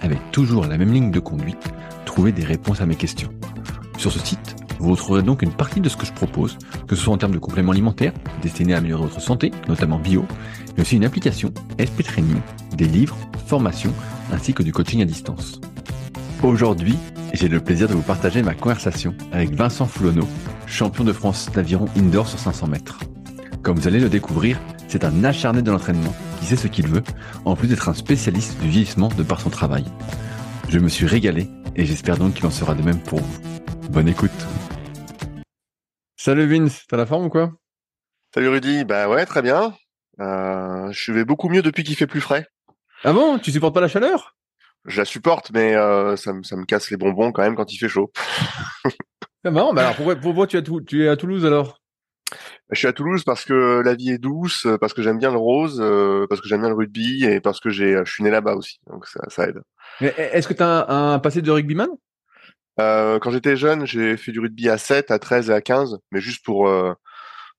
avec toujours la même ligne de conduite, trouver des réponses à mes questions. Sur ce site, vous retrouverez donc une partie de ce que je propose, que ce soit en termes de compléments alimentaires, destinés à améliorer votre santé, notamment bio, mais aussi une application, SP Training, des livres, formations, ainsi que du coaching à distance. Aujourd'hui, j'ai le plaisir de vous partager ma conversation avec Vincent Foulonneau, champion de France d'aviron indoor sur 500 mètres. Comme vous allez le découvrir, c'est un acharné de l'entraînement qui sait ce qu'il veut, en plus d'être un spécialiste du vieillissement de par son travail. Je me suis régalé et j'espère donc qu'il en sera de même pour vous. Bonne écoute. Salut Vince, t'as la forme ou quoi? Salut Rudy, bah ouais, très bien. Euh, je vais beaucoup mieux depuis qu'il fait plus frais. Ah bon? Tu supportes pas la chaleur? Je la supporte, mais euh, ça, me, ça me casse les bonbons quand même quand il fait chaud. C'est marrant, bah alors pourquoi, pourquoi tu es à Toulouse alors? Je suis à Toulouse parce que la vie est douce, parce que j'aime bien le rose, euh, parce que j'aime bien le rugby et parce que j'ai, je suis né là-bas aussi, donc ça, ça aide. Est-ce que tu as un, passé de rugbyman? Euh, Quand j'étais jeune, j'ai fait du rugby à 7, à 13 et à 15, mais juste pour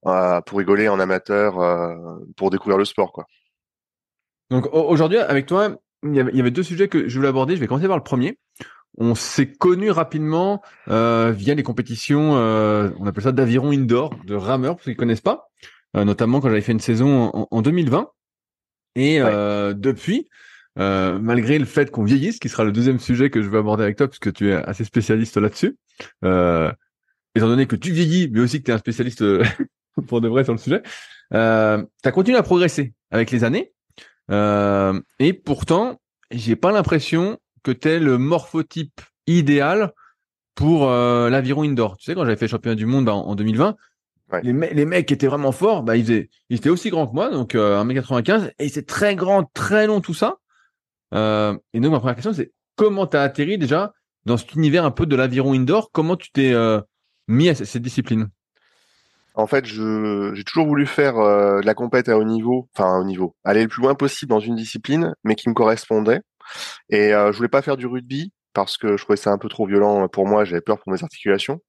euh, pour rigoler en amateur, euh, pour découvrir le sport, quoi. Donc aujourd'hui, avec toi, il y avait deux sujets que je voulais aborder. Je vais commencer par le premier on s'est connu rapidement euh, via les compétitions, euh, on appelle ça d'aviron indoor, de rameurs pour ceux qui connaissent pas, euh, notamment quand j'avais fait une saison en, 2020. Et depuis, malgré le fait qu'on vieillisse, qui sera le deuxième sujet que je vais aborder avec toi, puisque tu es assez spécialiste là-dessus, étant donné que tu vieillis, mais aussi que tu es un spécialiste pour de vrai sur le sujet, tu as continué à progresser avec les années. et pourtant, j'ai pas l'impression que t'es le morphotype idéal pour euh, l'aviron indoor. Tu sais, quand j'avais fait championnat du monde bah, en, 2020, les, les, mecs qui étaient vraiment forts, bah, ils, faisaient, ils étaient aussi grands que moi, donc euh, 1m95, et c'est très grand, très long tout ça. Euh, et donc ma première question, c'est comment tu as atterri déjà dans cet univers un peu de l'aviron indoor? Comment tu t'es euh, mis à cette discipline? En fait, j'ai toujours voulu faire euh, de la compète à haut niveau, enfin haut niveau, aller le plus loin possible dans une discipline, mais qui me correspondait. Et euh, je voulais pas faire du rugby parce que je trouvais ça un peu trop violent pour moi. J'avais peur pour mes articulations.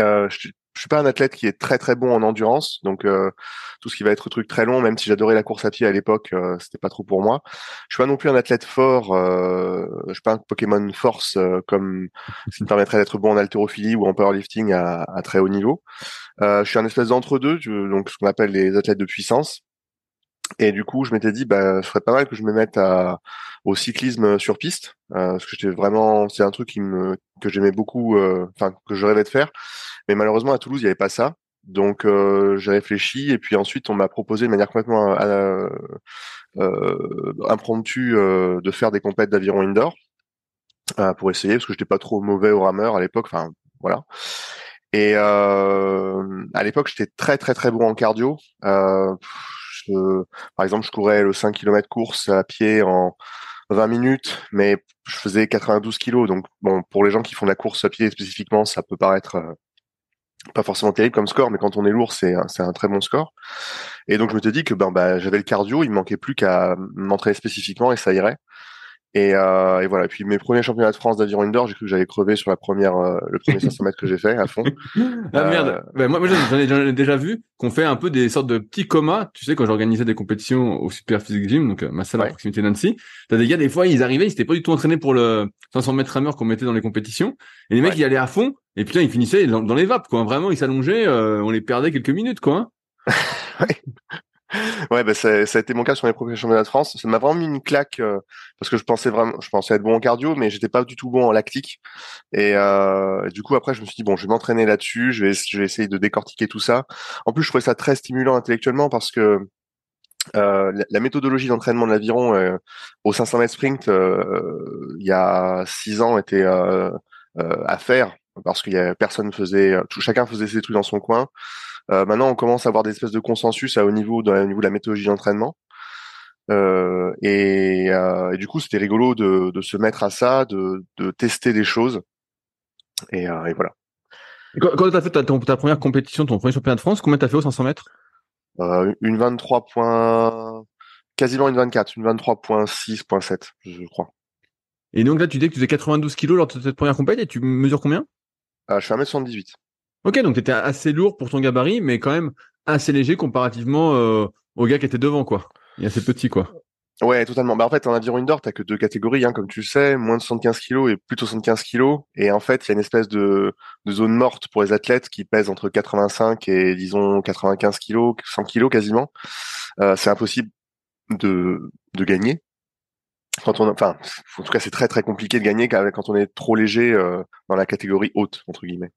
Euh, je, je suis pas un athlète qui est très très bon en endurance, donc euh, tout ce qui va être truc très long, même si j'adorais la course à pied à l'époque, euh, c'était pas trop pour moi. Je suis pas non plus un athlète fort, euh, je suis pas un Pokémon Force comme ce qui me permettrait d'être bon en haltérophilie ou en powerlifting à, à très haut niveau. je suis un espèce d'entre deux, donc ce qu'on appelle les athlètes de puissance. Et du coup, je m'étais dit, bah, ce serait pas mal que je me mette à, au cyclisme sur piste, euh, parce que j'étais vraiment, c'est un truc qui me, que j'aimais beaucoup, euh, enfin que je rêvais de faire. Mais malheureusement, à Toulouse, il n'y avait pas ça. Donc, euh, j'ai réfléchi, et puis ensuite, on m'a proposé de manière complètement euh, euh, impromptue de faire des compètes d'aviron indoor pour essayer, parce que j'étais pas trop mauvais au rameur à l'époque. Enfin, voilà. Et à l'époque, j'étais très très très bon en cardio. Euh, par exemple, je courais le 5 km course à pied en 20 minutes, mais je faisais 92 kilos. Donc, bon, pour les gens qui font la course à pied spécifiquement, ça peut paraître euh, pas forcément terrible comme score, mais quand on est lourd, c'est un très bon score. Et donc, je me suis dit que ben, ben j'avais le cardio, il me manquait plus qu'à m'entraîner spécifiquement et ça irait. Et, euh, et, voilà. puis mes premiers championnats de France d'aviron indoor, j'ai cru que j'allais crever sur la première, euh, le premier 500 mètres que j'ai fait à fond. ah merde. Euh, ben, moi, moi j'en ai, déjà vu qu'on fait un peu des sortes de petits comas. Tu sais, quand j'organisais des compétitions au Super Physique Gym, donc ma salle à proximité d'Annecy, t'as des gars des fois ils arrivaient, ils s'étaient pas du tout entraînés pour le 500 mètres rameur qu'on mettait dans les compétitions. Et les mecs ils allaient à fond. Et putain ils finissaient dans, les vapes quoi. Vraiment ils s'allongeaient, on les perdait quelques minutes quoi. Hein. Ouais, bah ça, ça, a été mon cas sur les premiers championnats de France. Ça m'a vraiment mis une claque euh, parce que je pensais vraiment, je pensais être bon en cardio, mais j'étais pas du tout bon en lactique. Et, euh, du coup, après, je me suis dit bon, je vais m'entraîner là-dessus. Je vais, je vais essayer de décortiquer tout ça. En plus, je trouvais ça très stimulant intellectuellement parce que euh, la, méthodologie d'entraînement de l'aviron euh, au 500 mètres sprint, euh, il y a six ans, était à faire parce qu'il y a personne faisait, tout, chacun faisait ses trucs dans son coin. Euh, maintenant, on commence à avoir des espèces de consensus à haut niveau, dans, au niveau de la méthodologie d'entraînement. Et, et, du coup, c'était rigolo de, de, se mettre à ça, de, de tester des choses. Et, et voilà. quand, quand tu as fait ta, ta, première compétition, ton premier championnat de France, combien t'as fait au 500 mètres? Euh, Une 23 points, quasiment une 24, une 23.6.7, je crois. Et donc là, tu dis que tu faisais 92 kilos lors de cette première compétition et tu mesures combien? euh, Je suis 1m78. Ok, donc tu étais assez lourd pour ton gabarit, mais quand même assez léger comparativement euh, au gars qui était devant, quoi. Il est assez petit, quoi. Ouais, totalement. Bah en fait, en aviron indoor, t'as que deux catégories, hein, comme tu le sais, moins de 75 kilos et plus de 75 kilos. Et en fait, il y a une espèce de, de, zone morte pour les athlètes qui pèsent entre 85 et disons 95 kilos, 100 kilos quasiment. Euh, c'est impossible de, de gagner. Quand on, enfin, en tout cas, c'est très très compliqué de gagner quand on est trop léger euh, dans la catégorie haute entre guillemets.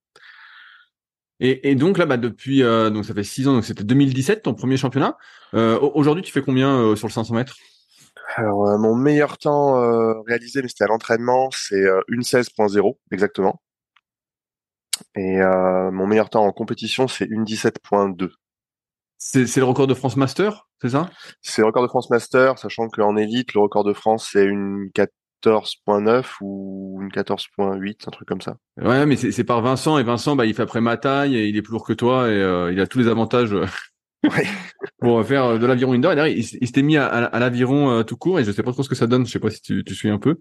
Et, et donc là, bah, depuis, euh, donc ça fait six ans, donc c'était 2017 ton premier championnat. Euh, Aujourd'hui, tu fais combien sur le 500 mètres? Alors, mon meilleur temps réalisé, mais c'était à l'entraînement, c'est une 16.0 exactement. Et mon meilleur temps en compétition, c'est une 17.2. C'est le record de France Master, c'est ça? C'est le record de France Master, sachant qu'en élite, le record de France, c'est une 14.9 ou une 14.8, un truc comme ça. Ouais, mais c'est par Vincent, et Vincent, bah, il fait après ma taille, et il est plus lourd que toi, et euh, il a tous les avantages euh, ouais. pour faire euh, de l'aviron indoor. Et il, il s'était mis à, à, l'aviron tout court, et je sais pas trop ce que ça donne, je sais pas si tu, tu suis un peu.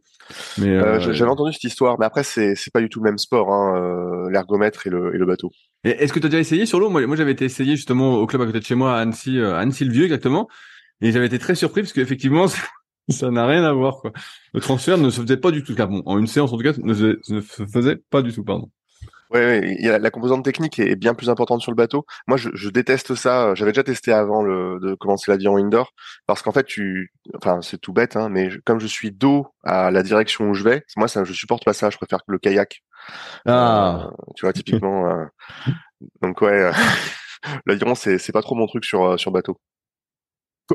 Mais J'avais entendu cette histoire, mais après, c'est pas du tout le même sport, hein, l'ergomètre et le, et le bateau. Est-ce que tu as déjà essayé sur l'eau Moi, moi j'avais été essayé justement au club à côté de chez moi, à Annecy, euh, à Annecy-le-Vieux exactement. Et j'avais été très surpris parce qu'effectivement, ça n'a rien à voir. Quoi. Le transfert ne se faisait pas du tout. Bon, en une séance en tout cas, ne se, ne se faisait pas du tout. Pardon. Oui, ouais, la composante technique est bien plus importante sur le bateau. Moi, je, je déteste ça. J'avais déjà testé avant le, de commencer l'avion indoor, parce qu'en fait, tu, enfin, c'est tout bête, hein, mais comme je suis dos à la direction où je vais, moi, ça, je supporte pas ça. Je préfère le kayak. Ah. Euh, tu vois, typiquement. euh, donc ouais, euh, l'aviron, c'est c'est pas trop mon truc sur euh, sur bateau.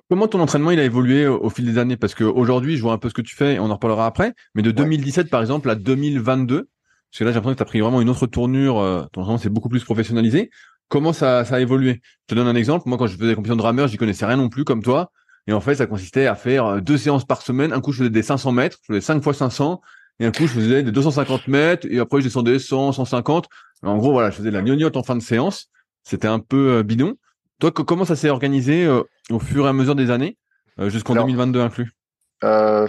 Comment ton entraînement il a évolué au, fil des années? Parce qu'aujourd'hui, je vois un peu ce que tu fais et on en reparlera après. Mais de 2017 par exemple à 2022, parce que là j'ai l'impression que tu as pris vraiment une autre tournure, euh, ton entraînement c'est beaucoup plus professionnalisé. Comment ça, ça a évolué? Je te donne un exemple. Moi quand je faisais des compétitions de rameur, j'y connaissais rien non plus comme toi. Et en fait, ça consistait à faire deux séances par semaine. Un coup, je faisais des 500 mètres, je faisais 5 fois 500. Et un coup, je faisais des 250 mètres. Et après, je descendais 100, 150. En gros, voilà, je faisais de la gnognotte en fin de séance. C'était un peu bidon. Toi, comment ça s'est organisé euh, au fur et à mesure des années, euh, jusqu'en 2022 inclus? euh,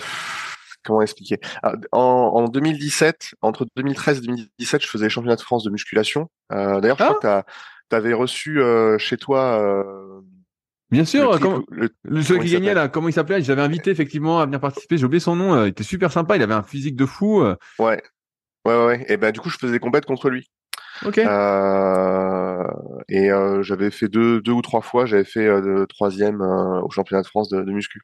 Comment expliquer? Ah, en, en, 2017, entre 2013 et 2017, je faisais les championnats de France de musculation. D'ailleurs, je crois ah que tu avais reçu chez toi Bien sûr, le, le, celui qui gagnait là, comment il s'appelait? J'avais invité effectivement à venir participer. J'ai oublié son nom. il était super sympa. Il avait un physique de fou. Ouais, ouais, ouais. Et ben du coup, je faisais des compètes contre lui. Ok. Euh, et euh, j'avais fait deux, deux ou trois fois, j'avais fait euh, troisième euh, au championnat de France de, de muscu.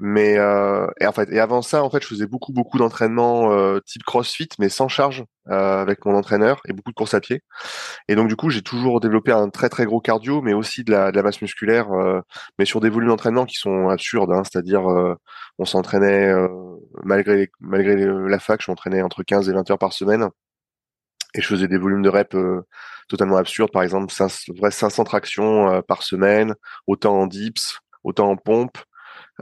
Mais euh, et en fait, et avant ça, en fait, je faisais beaucoup, beaucoup d'entraînements euh, type CrossFit, mais sans charge avec mon entraîneur et beaucoup de courses à pied. Et donc du coup, j'ai toujours développé un très, très gros cardio, mais aussi de la, de la masse musculaire, mais sur des volumes d'entraînement qui sont absurdes. Hein, C'est-à-dire, on s'entraînait malgré malgré la fac, je m'entraînais entre 15 et 20 heures par semaine et je faisais des volumes de reps euh, totalement absurdes, par exemple 500, 500 tractions euh, par semaine, autant en dips, autant en pompe,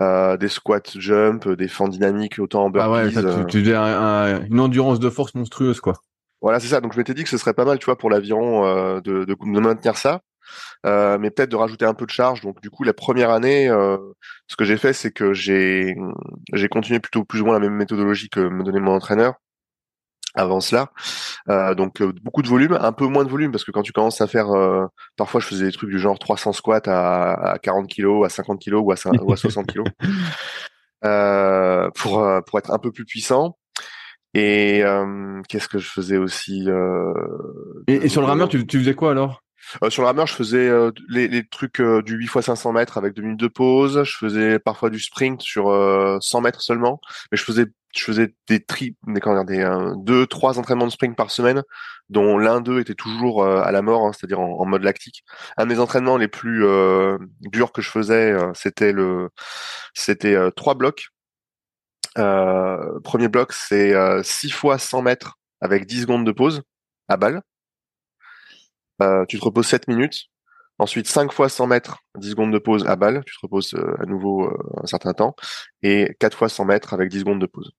euh, des squats jump, des fends dynamiques, autant en burpees. Ah ouais, tu, tu une endurance de force monstrueuse, quoi. Voilà, c'est ça. Donc je m'étais dit que ce serait pas mal, tu vois, pour l'aviron de, de, de, maintenir ça. Euh, mais peut-être de rajouter un peu de charge. Donc du coup, la première année, euh, ce que j'ai fait, c'est que j'ai j'ai continué plutôt plus ou moins la même méthodologie que me donnait mon entraîneur avant cela. Euh, donc euh, beaucoup de volume, un peu moins de volume parce que quand tu commences à faire, euh, parfois je faisais des trucs du genre 300 squats à, à 40 kilos, à 50 kilos ou à, ou à 60 kilos euh, pour pour être un peu plus puissant. Et qu'est-ce que je faisais aussi et, et, sur le rameur, tu, tu faisais quoi alors? Euh, sur le rameur, je faisais euh, les, les, trucs euh, du 8 x 500 mètres avec deux minutes de pause. Je faisais parfois du sprint sur 100 mètres seulement, mais je faisais je faisais des tri, des, comment dire, des deux, trois entraînements de sprint par semaine, dont l'un d'eux était toujours à la mort, hein, c'est-à-dire en, mode lactique. Un des entraînements les plus durs que je faisais, c'était le, c'était trois blocs. premier bloc, c'est 6 fois 100 mètres avec 10 secondes de pause à balle. Euh, tu te reposes 7 minutes. Ensuite, 5 fois 100 mètres, 10 secondes de pause à balle, tu te reposes à nouveau un certain temps, et 4 fois 100 mètres avec 10 secondes de pause.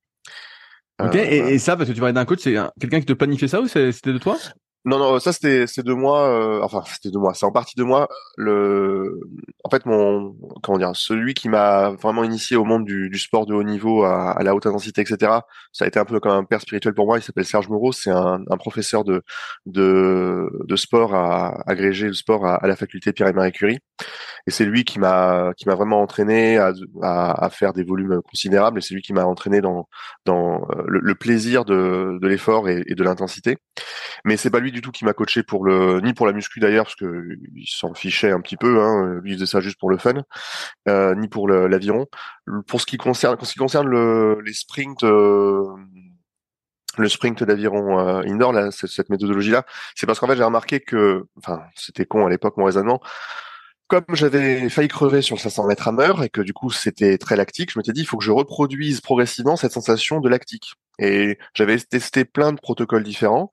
Ok, et, et, ça, parce que tu parlais d'un coach, c'est quelqu'un qui te planifiait ça ou c'était de toi? Non, non, ça c'était c'est de moi. Euh, enfin, c'était de moi. C'est en partie de moi. Le, en fait, mon comment dire, celui qui m'a vraiment initié au monde du, du sport de haut niveau, à, à, la haute intensité, etc. Ça a été un peu comme un père spirituel pour moi. Il s'appelle Serge Moreau. C'est un, un, professeur de de, de sport à agrégé de sport à, à la faculté Pierre et Marie Curie. Et c'est lui qui m'a qui m'a vraiment entraîné à, à, à, faire des volumes considérables. Et c'est lui qui m'a entraîné dans dans euh, le, le plaisir de de l'effort et, de l'intensité. Mais c'est pas lui du tout qui m'a coaché pour le ni pour la muscu d'ailleurs parce que il s'en fichait un petit peu hein, il faisait ça juste pour le fun euh, ni pour l'aviron pour ce qui concerne ce qui concerne le, les sprints euh, le sprint d'aviron euh, indoor là cette méthodologie là c'est parce qu'en fait j'ai remarqué que enfin c'était con à l'époque mon raisonnement comme j'avais failli crever sur le 500 mètres à et que du coup c'était très lactique, je m'étais dit il faut que je reproduise progressivement cette sensation de lactique. Et j'avais testé plein de protocoles différents.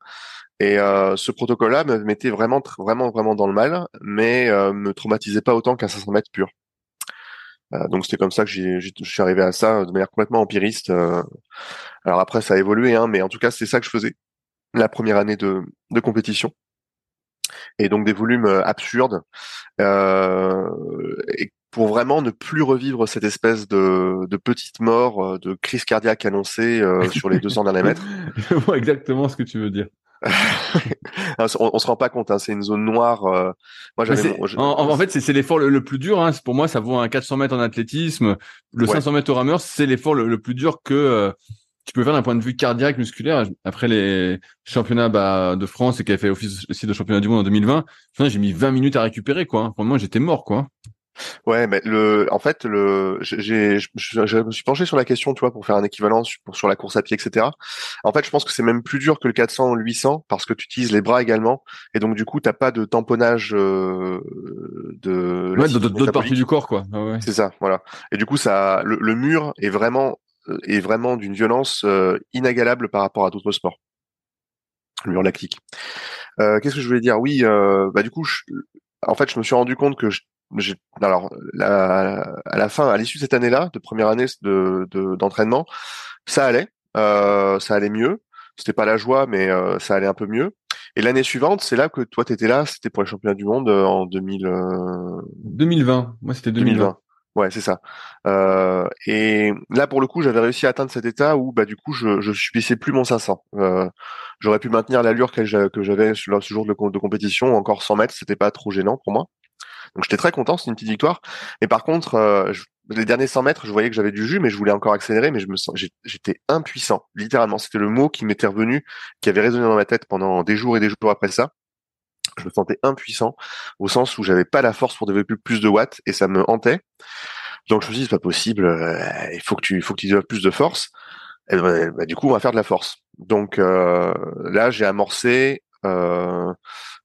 Et euh, ce protocole-là me mettait vraiment, vraiment, vraiment dans le mal, mais euh, me traumatisait pas autant qu'un 500 mètres pur. Euh, donc c'était comme ça que je suis arrivé à ça de manière complètement empiriste. Euh. alors après ça a évolué, hein, mais en tout cas c'est ça que je faisais la première année de compétition. Et donc des volumes euh, absurdes. et pour vraiment ne plus revivre cette espèce de, de petite mort, de crise cardiaque annoncée sur les 200 derniers mètres. Je vois exactement ce que tu veux dire. on, on, se rend pas compte, hein, c'est une zone noire. Euh, moi. En, fait, c'est l'effort le, plus dur. Hein. Pour moi, ça vaut un 400 mètres en athlétisme. Le 500 mètres au rameur, c'est l'effort le, plus dur que euh, tu peux faire d'un point de vue cardiaque, musculaire. Après les championnats bah, de France et qui a fait office aussi de championnat du monde en 2020, j'ai mis 20 minutes à récupérer. Quoi. Pour moi, j'étais mort. quoi. Ouais, mais le, en fait, le, j'ai, je, me suis penché sur la question, tu vois, pour faire un équivalent sur, sur la course à pied, etc. En fait, je pense que c'est même plus dur que le 400 ou le 800 parce que tu utilises les bras également, et donc du coup, t'as pas de tamponnage euh, de. Ouais, d'autres parties du corps, quoi. Ah c'est ça, voilà. Et du coup, ça, le, mur est vraiment, est vraiment d'une violence euh, inégalable par rapport à d'autres sports. Le mur lactique. Euh, Qu'est-ce que je voulais dire? Oui, euh, bah du coup, je, en fait, je me suis rendu compte que je, alors à la fin, à l'issue de cette année-là, de première année de d'entraînement, ça allait, ça allait mieux. C'était pas la joie, mais ça allait un peu mieux. Et l'année suivante, c'est là que toi t'étais là, c'était pour les championnats du monde en 2000. 2020. Moi, c'était 2020. Ouais, c'est ça. Euh, et là, pour le coup, j'avais réussi à atteindre cet état où, bah, du coup, je, je subissais plus mon 500. Euh, j'aurais pu maintenir l'allure que j'avais ce jour de, compétition, encore 100 mètres, c'était pas trop gênant pour moi. Donc j'étais très content, c'est une petite victoire. Mais par contre, euh, les derniers 100 mètres, je voyais que j'avais du jus, mais je voulais encore accélérer, mais je me j'étais impuissant, littéralement. C'était le mot qui m'était revenu, qui avait résonné dans ma tête pendant des jours et des jours après ça. Je me sentais impuissant au sens où j'avais pas la force pour développer plus de watts et ça me hantait. Donc je me suis dit c'est pas possible, euh, il faut que tu, faut développes plus de force. Et ben, bah, du coup on va faire de la force. Donc euh, là j'ai amorcé euh,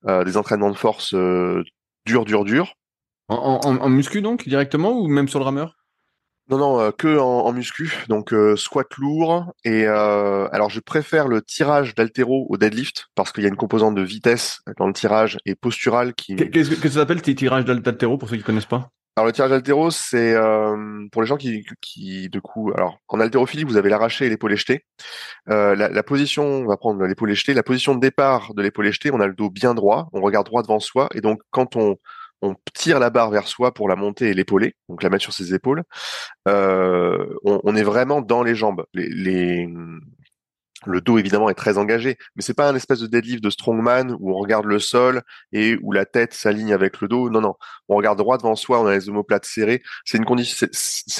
des entraînements de force dur, dur, dur. En, en, en, muscu donc directement ou même sur le rameur? Non, non, euh, que en, en, muscu, donc euh, squat lourd. Et euh, alors je préfère le tirage d'altéro au deadlift parce qu'il y a une composante de vitesse dans le tirage et postural qui. Qu'est-ce que, ça s'appelle tes tirages d'altéro pour ceux qui connaissent pas? Alors le tirage d'altéro, c'est pour les gens qui, qui, de coup, alors en haltérophilie, vous avez l'arraché et l'épaule jetée. Euh, la, la, position, on va prendre l'épaule jetée. La position de départ de l'épaule jetée, on a le dos bien droit, on regarde droit devant soi, et donc quand on on tire la barre vers soi pour la monter et l'épauler, donc la mettre sur ses épaules. Euh, on, est vraiment dans les jambes. Les, le dos évidemment est très engagé, mais c'est pas un espèce de deadlift de strongman où on regarde le sol et où la tête s'aligne avec le dos. Non, non, on regarde droit devant soi, on a les omoplates serrées. C'est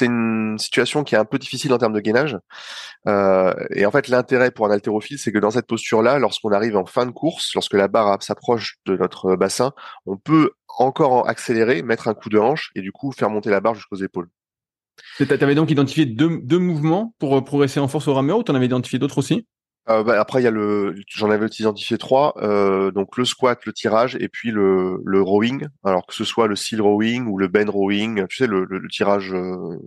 une situation qui est un peu difficile en termes de gainage. Euh, et en fait, l'intérêt pour un haltérophile, c'est que dans cette posture-là, lorsqu'on arrive en fin de course, lorsque la barre s'approche de notre bassin, on peut encore accélérer, mettre un coup de hanche et du coup faire monter la barre jusqu'aux épaules. Tu avais donc identifié deux, deux mouvements pour progresser en force au rameur ou tu en avais identifié d'autres aussi? Euh, bah, après, il y a le, j'en avais identifié trois, euh, donc le squat, le tirage et puis le, le rowing. Alors que ce soit le seal rowing ou le bend rowing, tu sais le, le, tirage. Euh,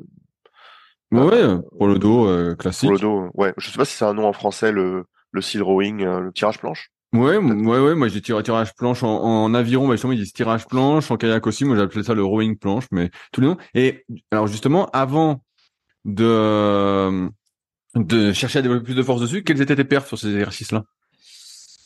ouais, pour le dos classique. Pour le dos, ouais. Je sais pas si c'est un nom en français le le seal rowing, le tirage planche. Ouais, ouais, ouais. Moi, j'ai tiré tirage planche en, en aviron. Bah, justement, ils disent tirage planche. En kayak aussi, moi, j'appelais ça le rowing planche, mais tous les noms. Et alors, justement, avant de de chercher à développer plus de force dessus, quels étaient tes perfs sur ces exercices-là?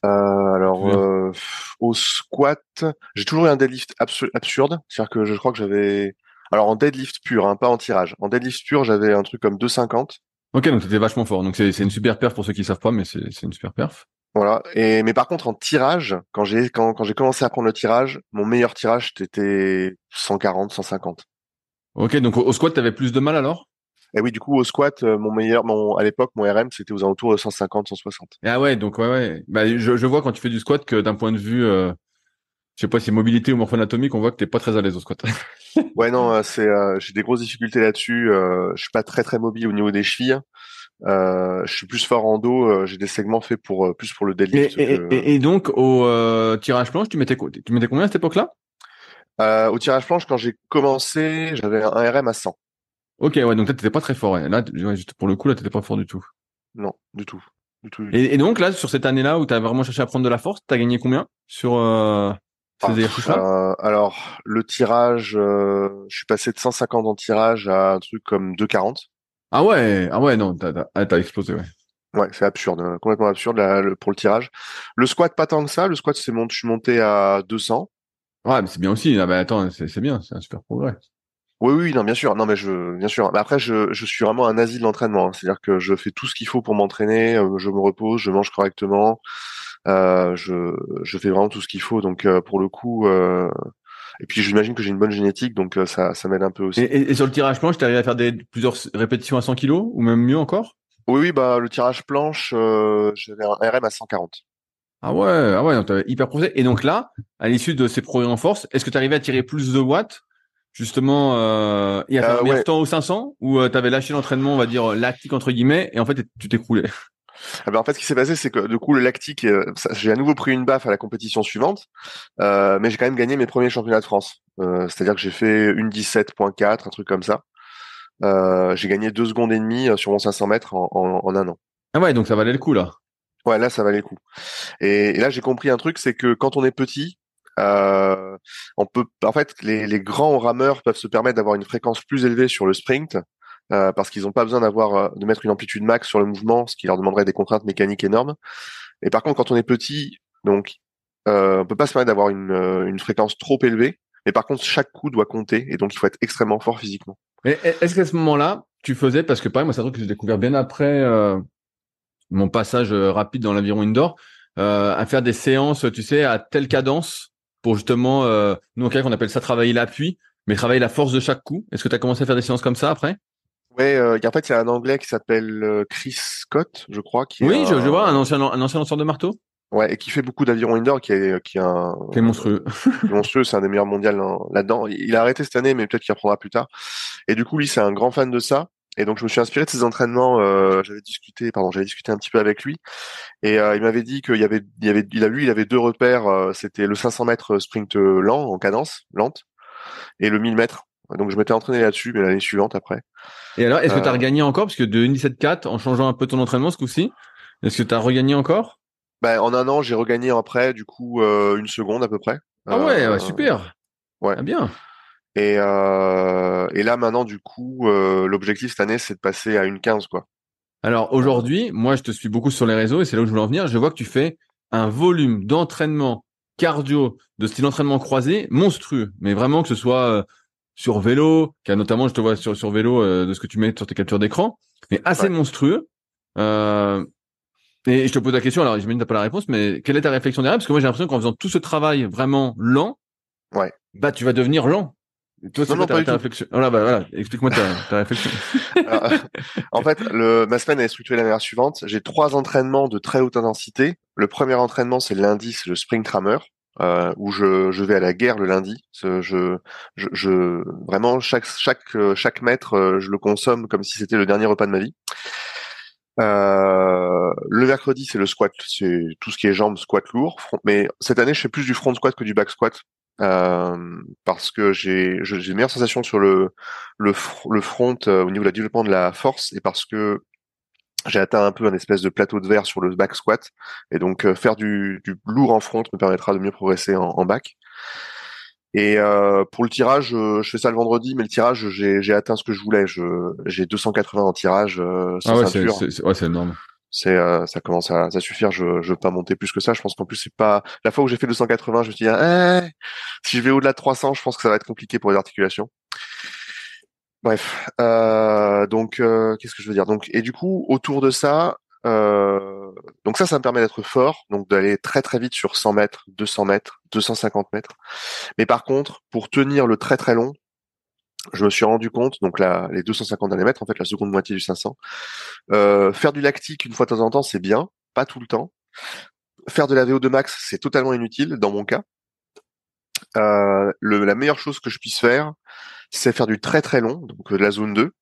Euh, Alors, euh, au squat, j'ai toujours eu un deadlift absurde. C'est-à-dire que je crois que j'avais... Alors, en deadlift pur, hein, pas en tirage. En deadlift pur, j'avais un truc comme 2,50. Ok, donc c'était vachement fort. Donc c'est une super perf pour ceux qui savent pas, mais c'est une super perf. Voilà. Et mais par contre en tirage, quand j'ai quand, quand j'ai commencé à prendre le tirage, mon meilleur tirage c'était 140, 150. Ok, donc au, squat t'avais plus de mal alors? Et oui, du coup au squat, euh, mon meilleur, mon à l'époque mon RM c'était aux alentours de 150, 160. Ah ouais, donc ouais ouais. Bah je, je vois quand tu fais du squat que d'un point de vue, euh, je sais pas si mobilité ou morpho-anatomique, on voit que t'es pas très à l'aise au squat. ouais non, euh, c'est euh, j'ai des grosses difficultés là-dessus. Euh, je suis pas très très mobile au niveau des chevilles. Euh, je suis plus fort en dos. Euh, j'ai des segments faits pour euh, plus pour le deadlift. Et, et, et donc au tirage planche, tu mettais tu mettais combien à cette époque-là? Au tirage planche, quand j'ai commencé, j'avais un RM à 100. Ok, ouais, donc là t'étais pas très fort. Là, pour le coup, là t'étais pas fort du tout. Non, du tout. Du tout, Et, donc là, sur cette année-là où tu as vraiment cherché à prendre de la force, t'as gagné combien sur ah, Alors le tirage, je suis passé de 150 en tirage à un truc comme 240. Ah ouais, ah ouais, non, t'as, t'as, explosé, ouais. Ouais, c'est absurde, hein, complètement absurde pour le tirage. Le squat, pas tant que ça. Le squat, c'est mon, je suis monté à 200. Ouais, mais c'est bien aussi. Ah bah attends, c'est, c'est bien, c'est un super progrès. Oui, oui, non, bien sûr. Non, mais je, bien sûr. Mais après, je, je suis vraiment un asile de l'entraînement. Hein. C'est-à-dire que je fais tout ce qu'il faut pour m'entraîner. Euh, je me repose, je mange correctement. Euh, je, je fais vraiment tout ce qu'il faut. Donc, euh, pour le coup, euh, et puis j'imagine que j'ai une bonne génétique, donc euh, ça, ça m'aide un peu aussi. Et, et, sur le tirage planche, tu arrivé à faire des plusieurs répétitions à 100 kg ou même mieux encore? Oui, oui, bah le tirage planche, euh, j'avais un RM à 140. Ah ouais, ah ouais, donc t'avais hyper progressé. Et donc là, à l'issue de ces progrès en force, est-ce que tu arrivais à tirer plus de watts justement euh, et à faire euh, temps au 500 ou euh, tu avais lâché l'entraînement, on va dire lactique entre guillemets, et en fait tu t'écroulais? Ah ben en fait, ce qui s'est passé, c'est que du coup, le lactique, euh, j'ai à nouveau pris une baffe à la compétition suivante, euh, mais j'ai quand même gagné mes premiers championnats de France. Euh, C'est-à-dire que j'ai fait une 17.4, un truc comme ça. Euh, j'ai gagné deux secondes et demie sur mon 500 mètres en, en, en, un an. Ah ouais, donc ça valait le coup là. Ouais, là, ça valait le coup. Et, et là, j'ai compris un truc, c'est que quand on est petit, on peut, en fait, les, les grands rameurs peuvent se permettre d'avoir une fréquence plus élevée sur le sprint euh, parce qu'ils n'ont pas besoin d'avoir euh, de mettre une amplitude max sur le mouvement, ce qui leur demanderait des contraintes mécaniques énormes. Et par contre, quand on est petit, donc euh, on peut pas se permettre d'avoir une, euh, une fréquence trop élevée. Mais par contre, chaque coup doit compter et donc il faut être extrêmement fort physiquement. Est-ce qu'à ce, moment-là, tu faisais parce que pareil, moi c'est un truc que j'ai découvert bien après mon passage rapide dans l'aviron indoor, à faire des séances, tu sais, à telle cadence pour justement, nous en on appelle ça travailler l'appui, mais travailler la force de chaque coup. Est-ce que tu as commencé à faire des séances comme ça après? Ouais, euh, en fait, il y a un Anglais qui s'appelle euh, Chris Scott, je crois. Qui oui, je, je, vois, un ancien, un ancien lanceur de marteau. Ouais, et qui fait beaucoup d'aviron indoor, qui est, qui est un. Qui est monstrueux. monstrueux, c'est un des meilleurs mondiaux là-dedans. Il a arrêté cette année, mais peut-être qu'il reprendra plus tard. Et du coup, lui, c'est un grand fan de ça. Et donc, je me suis inspiré de ses entraînements. Euh, j'avais discuté, pardon, j'avais discuté un petit peu avec lui, et euh, il m'avait dit qu'il y avait, il y avait, il a lui, il avait deux repères. Euh, C'était le 500 mètres sprint lent en cadence lente, et le 1000 mètres donc je m'étais entraîné là-dessus, mais l'année suivante après. Et alors, est-ce que tu as euh, regagné encore? Parce que de 1.17.4, en changeant un peu ton entraînement ce coup-ci, est-ce que tu as regagné encore? Ben, En un an, j'ai regagné après, du coup, euh, une seconde à peu près. Ah ouais, ouais super. Ouais. Ah bien. Et, euh, et là, maintenant, du coup, l'objectif cette année, c'est de passer à une 15, quoi. Alors aujourd'hui, moi, je te suis beaucoup sur les réseaux et c'est là où je voulais en venir. Je vois que tu fais un volume d'entraînement cardio de style entraînement croisé monstrueux, mais vraiment que ce soit sur vélo, qui a notamment, je te vois sur, sur vélo euh, de ce que tu mets sur tes captures d'écran, mais assez monstrueux. Euh, et je te pose la question, alors j'imagine que t'as pas la réponse, mais quelle est ta réflexion derrière? Parce que moi j'ai l'impression qu'en faisant tout ce travail vraiment lent, ouais. bah tu vas devenir lent. toi, c'est ta, ta réflexion? Voilà, bah, voilà. explique-moi ta, ta réflexion. en fait, le, ma semaine est structurée de la manière suivante. J'ai trois entraînements de très haute intensité. Le premier entraînement, c'est lundi, c'est le sprint rameur euh, où je, je, vais à la guerre le lundi. Je, je, je vraiment chaque chaque chaque mètre, euh, je le consomme comme si c'était le dernier repas de ma vie. Euh, le mercredi, c'est le squat, c'est tout ce qui est jambes, squat lourd. Mais cette année, je fais plus du front squat que du back squat euh, parce que j'ai j'ai meilleure sensation sur le le, le front euh, au niveau de la développement de la force et parce que j'ai atteint un peu un espèce de plateau de verre sur le back squat et donc euh, faire du, du, lourd en front me permettra de mieux progresser en, en back. Et euh, pour le tirage, euh, je fais ça le vendredi, mais le tirage, j'ai atteint ce que je voulais. J'ai 280 en tirage euh, sans ah ouais, ceinture. C'est ouais, énorme. C'est ça commence à, à suffire. Je je veux pas monter plus que ça. Je pense qu'en plus c'est pas la fois où j'ai fait 280, je me suis dit eh, si je vais au-delà de 300, je pense que ça va être compliqué pour les articulations. Bref, euh, donc euh, qu'est-ce que je veux dire? Donc et du coup autour de ça, euh, donc ça, ça me permet d'être fort, donc d'aller très très vite sur 100 mètres, 200 mètres, 250 mètres. Mais par contre, pour tenir le très très long, je me suis rendu compte, donc là, les 250 derniers mètres, en fait la seconde moitié du 500, euh, faire du lactique une fois de temps en temps, c'est bien, pas tout le temps. Faire de la VO2 max, c'est totalement inutile dans mon cas. Euh, le, la meilleure chose que je puisse faire, c'est faire du très très long, donc de la zone 2.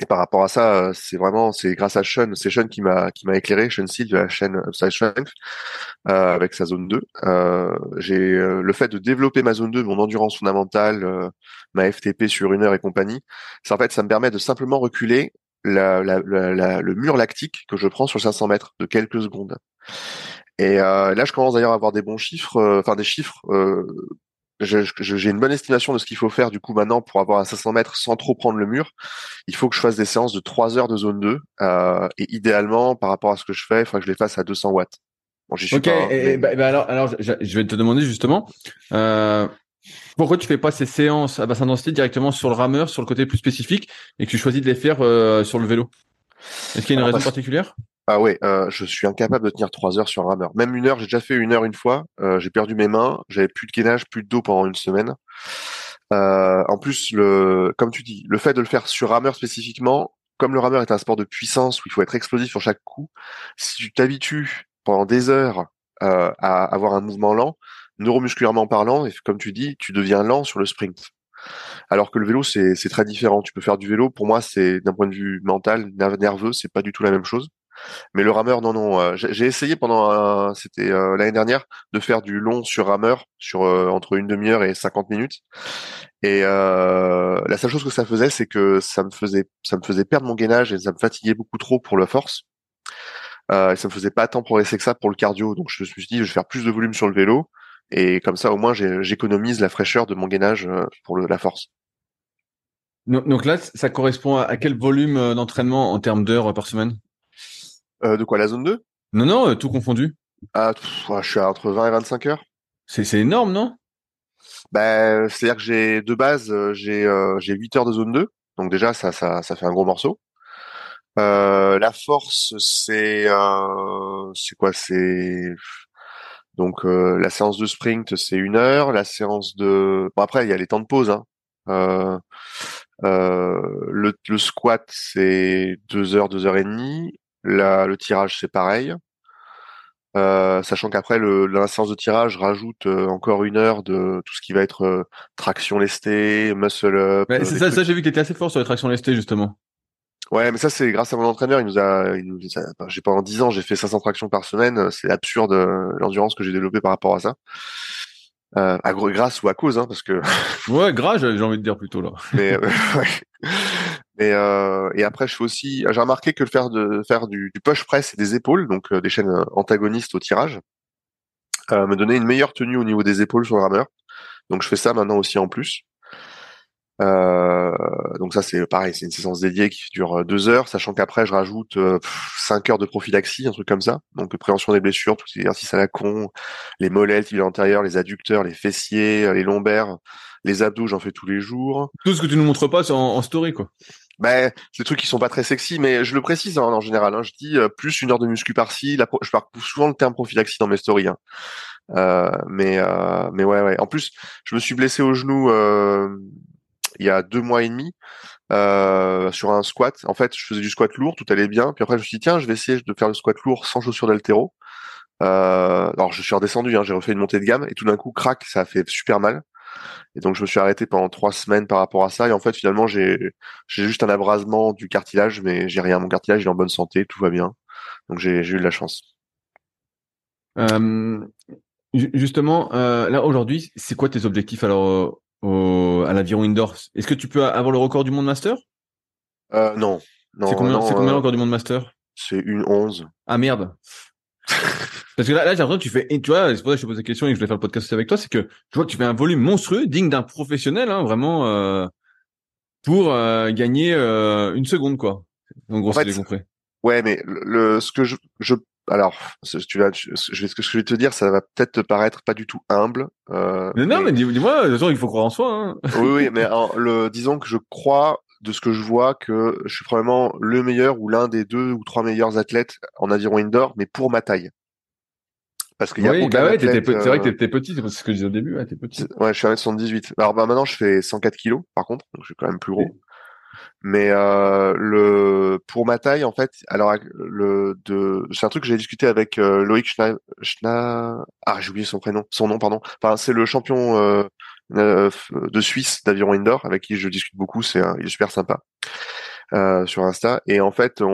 Et par rapport à ça, euh, c'est vraiment c'est grâce à Sean, c'est Sean qui m'a qui m'a éclairé, Sean Seal de la chaîne Upside Strength euh, avec sa zone 2. Euh, j'ai euh, le fait de développer ma zone 2, mon endurance fondamentale, ma FTP sur une heure et compagnie. Ça en fait, ça me permet de simplement reculer la, la, la, le mur lactique que je prends sur 500 mètres de quelques secondes. Et là, je commence d'ailleurs à avoir des bons chiffres, enfin des chiffres j'ai une bonne estimation de ce qu'il faut faire du coup maintenant pour avoir un 500 mètres sans trop prendre le mur. Il faut que je fasse des séances de 3 heures de zone 2 euh, et idéalement par rapport à ce que je fais, il faudrait que je les fasse à 200 watts. Bon, suis ok, pas, et, bah, bah, alors, alors je, vais te demander justement euh, pourquoi tu fais pas ces séances à basse intensité directement sur le rameur, sur le côté plus spécifique, et que tu choisis de les faire euh, sur le vélo? Est-ce qu'il y a une raison particulière? Ah ouais, euh, je suis incapable de tenir trois heures sur un rameur. Même une heure, j'ai déjà fait une heure une fois. Euh, j'ai perdu mes mains, j'avais plus de gainage, plus de dos pendant une semaine. Euh, en plus, le, comme tu dis, le fait de le faire sur rameur spécifiquement, comme le rameur est un sport de puissance où il faut être explosif sur chaque coup, si tu t'habitues pendant des heures à avoir un mouvement lent, neuromusculairement parlant, et comme tu dis, tu deviens lent sur le sprint. Alors que le vélo, c'est très différent. Tu peux faire du vélo. Pour moi, c'est d'un point de vue mental, nerveux, c'est pas du tout la même chose. Mais le rameur, non, non. Euh, j'ai essayé pendant, c'était euh, l'année dernière, de faire du long sur rameur, sur euh, entre une demi-heure et 50 minutes. Et la seule chose que ça faisait, c'est que ça me faisait, ça me faisait perdre mon gainage et ça me fatiguait beaucoup trop pour la force. et ça me faisait pas tant progresser que ça pour le cardio. Donc je me suis dit, je vais faire plus de volume sur le vélo. Et comme ça, au moins, j'économise la fraîcheur de mon gainage pour la force. Donc là, ça correspond à quel volume d'entraînement en termes d'heures par semaine? Euh, de quoi, la zone 2 Non, non, euh, tout confondu. Ah, je suis à entre 20 et 25 heures. C'est, énorme, non? Ben, c'est-à-dire que j'ai de base, euh, j'ai j'ai 8 heures de zone 2, donc déjà ça ça ça fait un gros morceau. la force, c'est c'est quoi? C'est donc la séance de sprint, c'est une heure. La séance de bon après il y a les temps de pause. Hein. le, le squat, c'est deux heures, deux heures et demie. La, le tirage, c'est pareil. Euh, sachant qu'après le, la séance de tirage rajoute euh, encore une heure de tout ce qui va être euh, traction lestée, muscle up. c'est ça, ça j'ai vu que tu étais assez fort sur les tractions lestées justement. Ouais, mais ça c'est grâce à mon entraîneur. Il nous a, il nous, j'ai pendant 10 ans, j'ai fait 500 tractions par semaine. C'est absurde l'endurance que j'ai développée par rapport à ça. Euh, à grâce ou à cause, hein, parce que. ouais, grâce, j'ai envie de dire plutôt là. Mais ouais. Et, euh, et après, je fais aussi. J'ai remarqué que le faire de faire du, du push press et des épaules, donc euh, des chaînes euh, antagonistes au tirage, euh, me donnait une meilleure tenue au niveau des épaules sur le rameur. Donc je fais ça maintenant aussi en plus. Euh, donc ça c'est pareil, c'est une séance dédiée qui dure deux heures, sachant qu'après je rajoute cinq heures de prophylaxie, un truc comme ça. Donc prévention des blessures, tous les exercices à la con, les mollets, le antérieur, les adducteurs, les fessiers, les lombaires, les abdos, j'en fais tous les jours. Tout ce que tu nous montres pas, c'est en, story, quoi. Ben, c'est des trucs qui sont pas très sexy, mais je le précise hein, en général. Hein, je dis euh, plus une heure de muscu par-ci. Je parle souvent le terme prophylaxie dans mes stories. Hein. Euh, mais euh, mais ouais, ouais. En plus, je me suis blessé au genou il y a deux mois et demi sur un squat. En fait, je faisais du squat lourd, tout allait bien. Puis après, je me suis dit tiens, je vais essayer de faire le squat lourd sans chaussures d'altéro. alors, je suis redescendu. J'ai refait une montée de gamme et tout d'un coup, crac, ça a fait super mal. Et donc je me suis arrêté pendant trois semaines par rapport à ça. Et en fait, finalement, j'ai juste un abrasement du cartilage, mais j'ai rien. Mon cartilage il est en bonne santé, tout va bien. Donc j'ai eu de la chance. Euh, justement, euh, là aujourd'hui, c'est quoi tes objectifs alors au, à l'aviron indoor Est-ce que tu peux avoir le record du monde master euh, Non. C'est combien, c'est combien le record du monde master c'est une 11. Ah merde. Parce que là, là j'ai l'impression que tu fais, et tu vois, c'est pour ça que je te pose la question et que je voulais faire le podcast aussi avec toi, c'est que tu vois tu fais un volume monstrueux, digne d'un professionnel, hein, vraiment, euh, pour euh, gagner euh, une seconde, quoi. En gros, En si fait, j'ai compris. Ouais, mais le, le- ce que je, je alors, ce, tu vas, je, je vais, ce que je vais te dire, ça va peut-être te paraître pas du tout humble. Euh, Mais non, mais dis- dis-moi, façon, il faut croire en soi. Hein. oui, oui, mais le, disons que je crois de ce que je vois que je suis probablement le meilleur ou l'un des deux ou trois meilleurs athlètes en aviron indoor, mais pour ma taille. Parce qu'il y a Oui, bah ouais, athlète, c'est vrai que euh, t'étais petit, c'est ce que je disais au début, ouais, t'es petit. Ouais, je suis 1m78. Alors bah maintenant je fais 104 kilos par contre, donc je suis quand même plus gros. Mais euh, le pour ma taille en fait, alors le c'est un truc que j'ai discuté avec euh, Loïc Schna, ah j'ai oublié son prénom, son nom pardon. Enfin c'est le champion euh, de Suisse d'aviron indoor avec qui je discute beaucoup, c'est il est super sympa. sur Insta et en fait il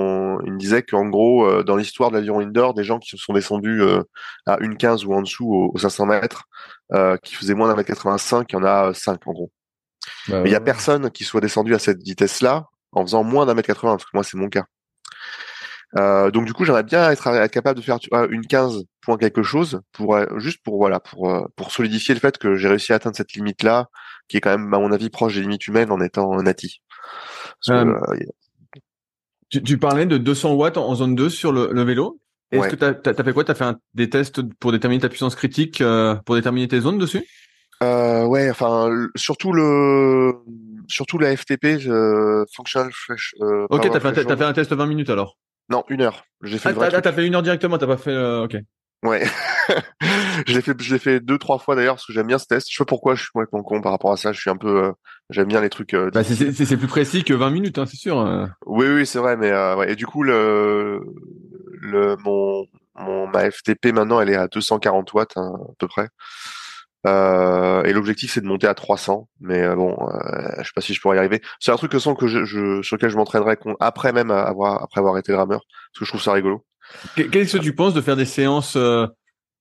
me disait qu'en gros dans l'histoire de l'aviron indoor des gens qui se sont descendus à une 15 ou en dessous aux, aux 500 mètres qui faisaient moins d'un mètre 85 il y en a 5 en gros Bah, mais il y a personne qui soit descendu à cette vitesse-là en faisant moins d'un mètre 80, parce que moi c'est mon cas. Euh, donc du coup j'aimerais bien être, être capable de faire tu une 15 points quelque chose pour euh, juste pour voilà pour euh, pour solidifier le fait que j'ai réussi à atteindre cette limite là qui est quand même à mon avis proche des limites humaines en étant nati. Euh, euh, Tu, tu parlais de 200 watts en, en zone 2 sur le, le vélo. Est-ce Ouais. que t'as as, fait quoi? T'as fait un- des tests pour déterminer ta puissance critique, euh, pour déterminer tes zones dessus? Euh, ouais, enfin surtout le surtout la FTP euh, functional fresh. euh, Ok, t'as fait, un fait test 20 minutes alors. Non, une heure. J'ai fait Ah, t'as fait une heure directement, t'as pas fait. euh, ok. Ouais. je l'ai fait, je l'ai fait deux, trois fois d'ailleurs parce que j'aime bien ce test. Je sais pas pourquoi je suis complètement con par rapport à ça. Je suis un peu, euh, j'aime bien les trucs. euh, Bah, c'est plus précis que 20 minutes, hein, c'est sûr. euh. Oui, oui, c'est vrai, mais euh, ouais. Et du coup, le, le, mon, mon, ma FTP maintenant, elle est à 240 watts hein, à peu près. Euh, et l'objectif c'est de monter à 300, mais euh, bon, euh, je sais pas si je pourrais y arriver. C'est un truc que sans que je, je sur lequel je m'entraînerai après même avoir après avoir été rameur, parce que je trouve ça rigolo. Qu- Qu'est-ce que tu penses de faire des séances euh,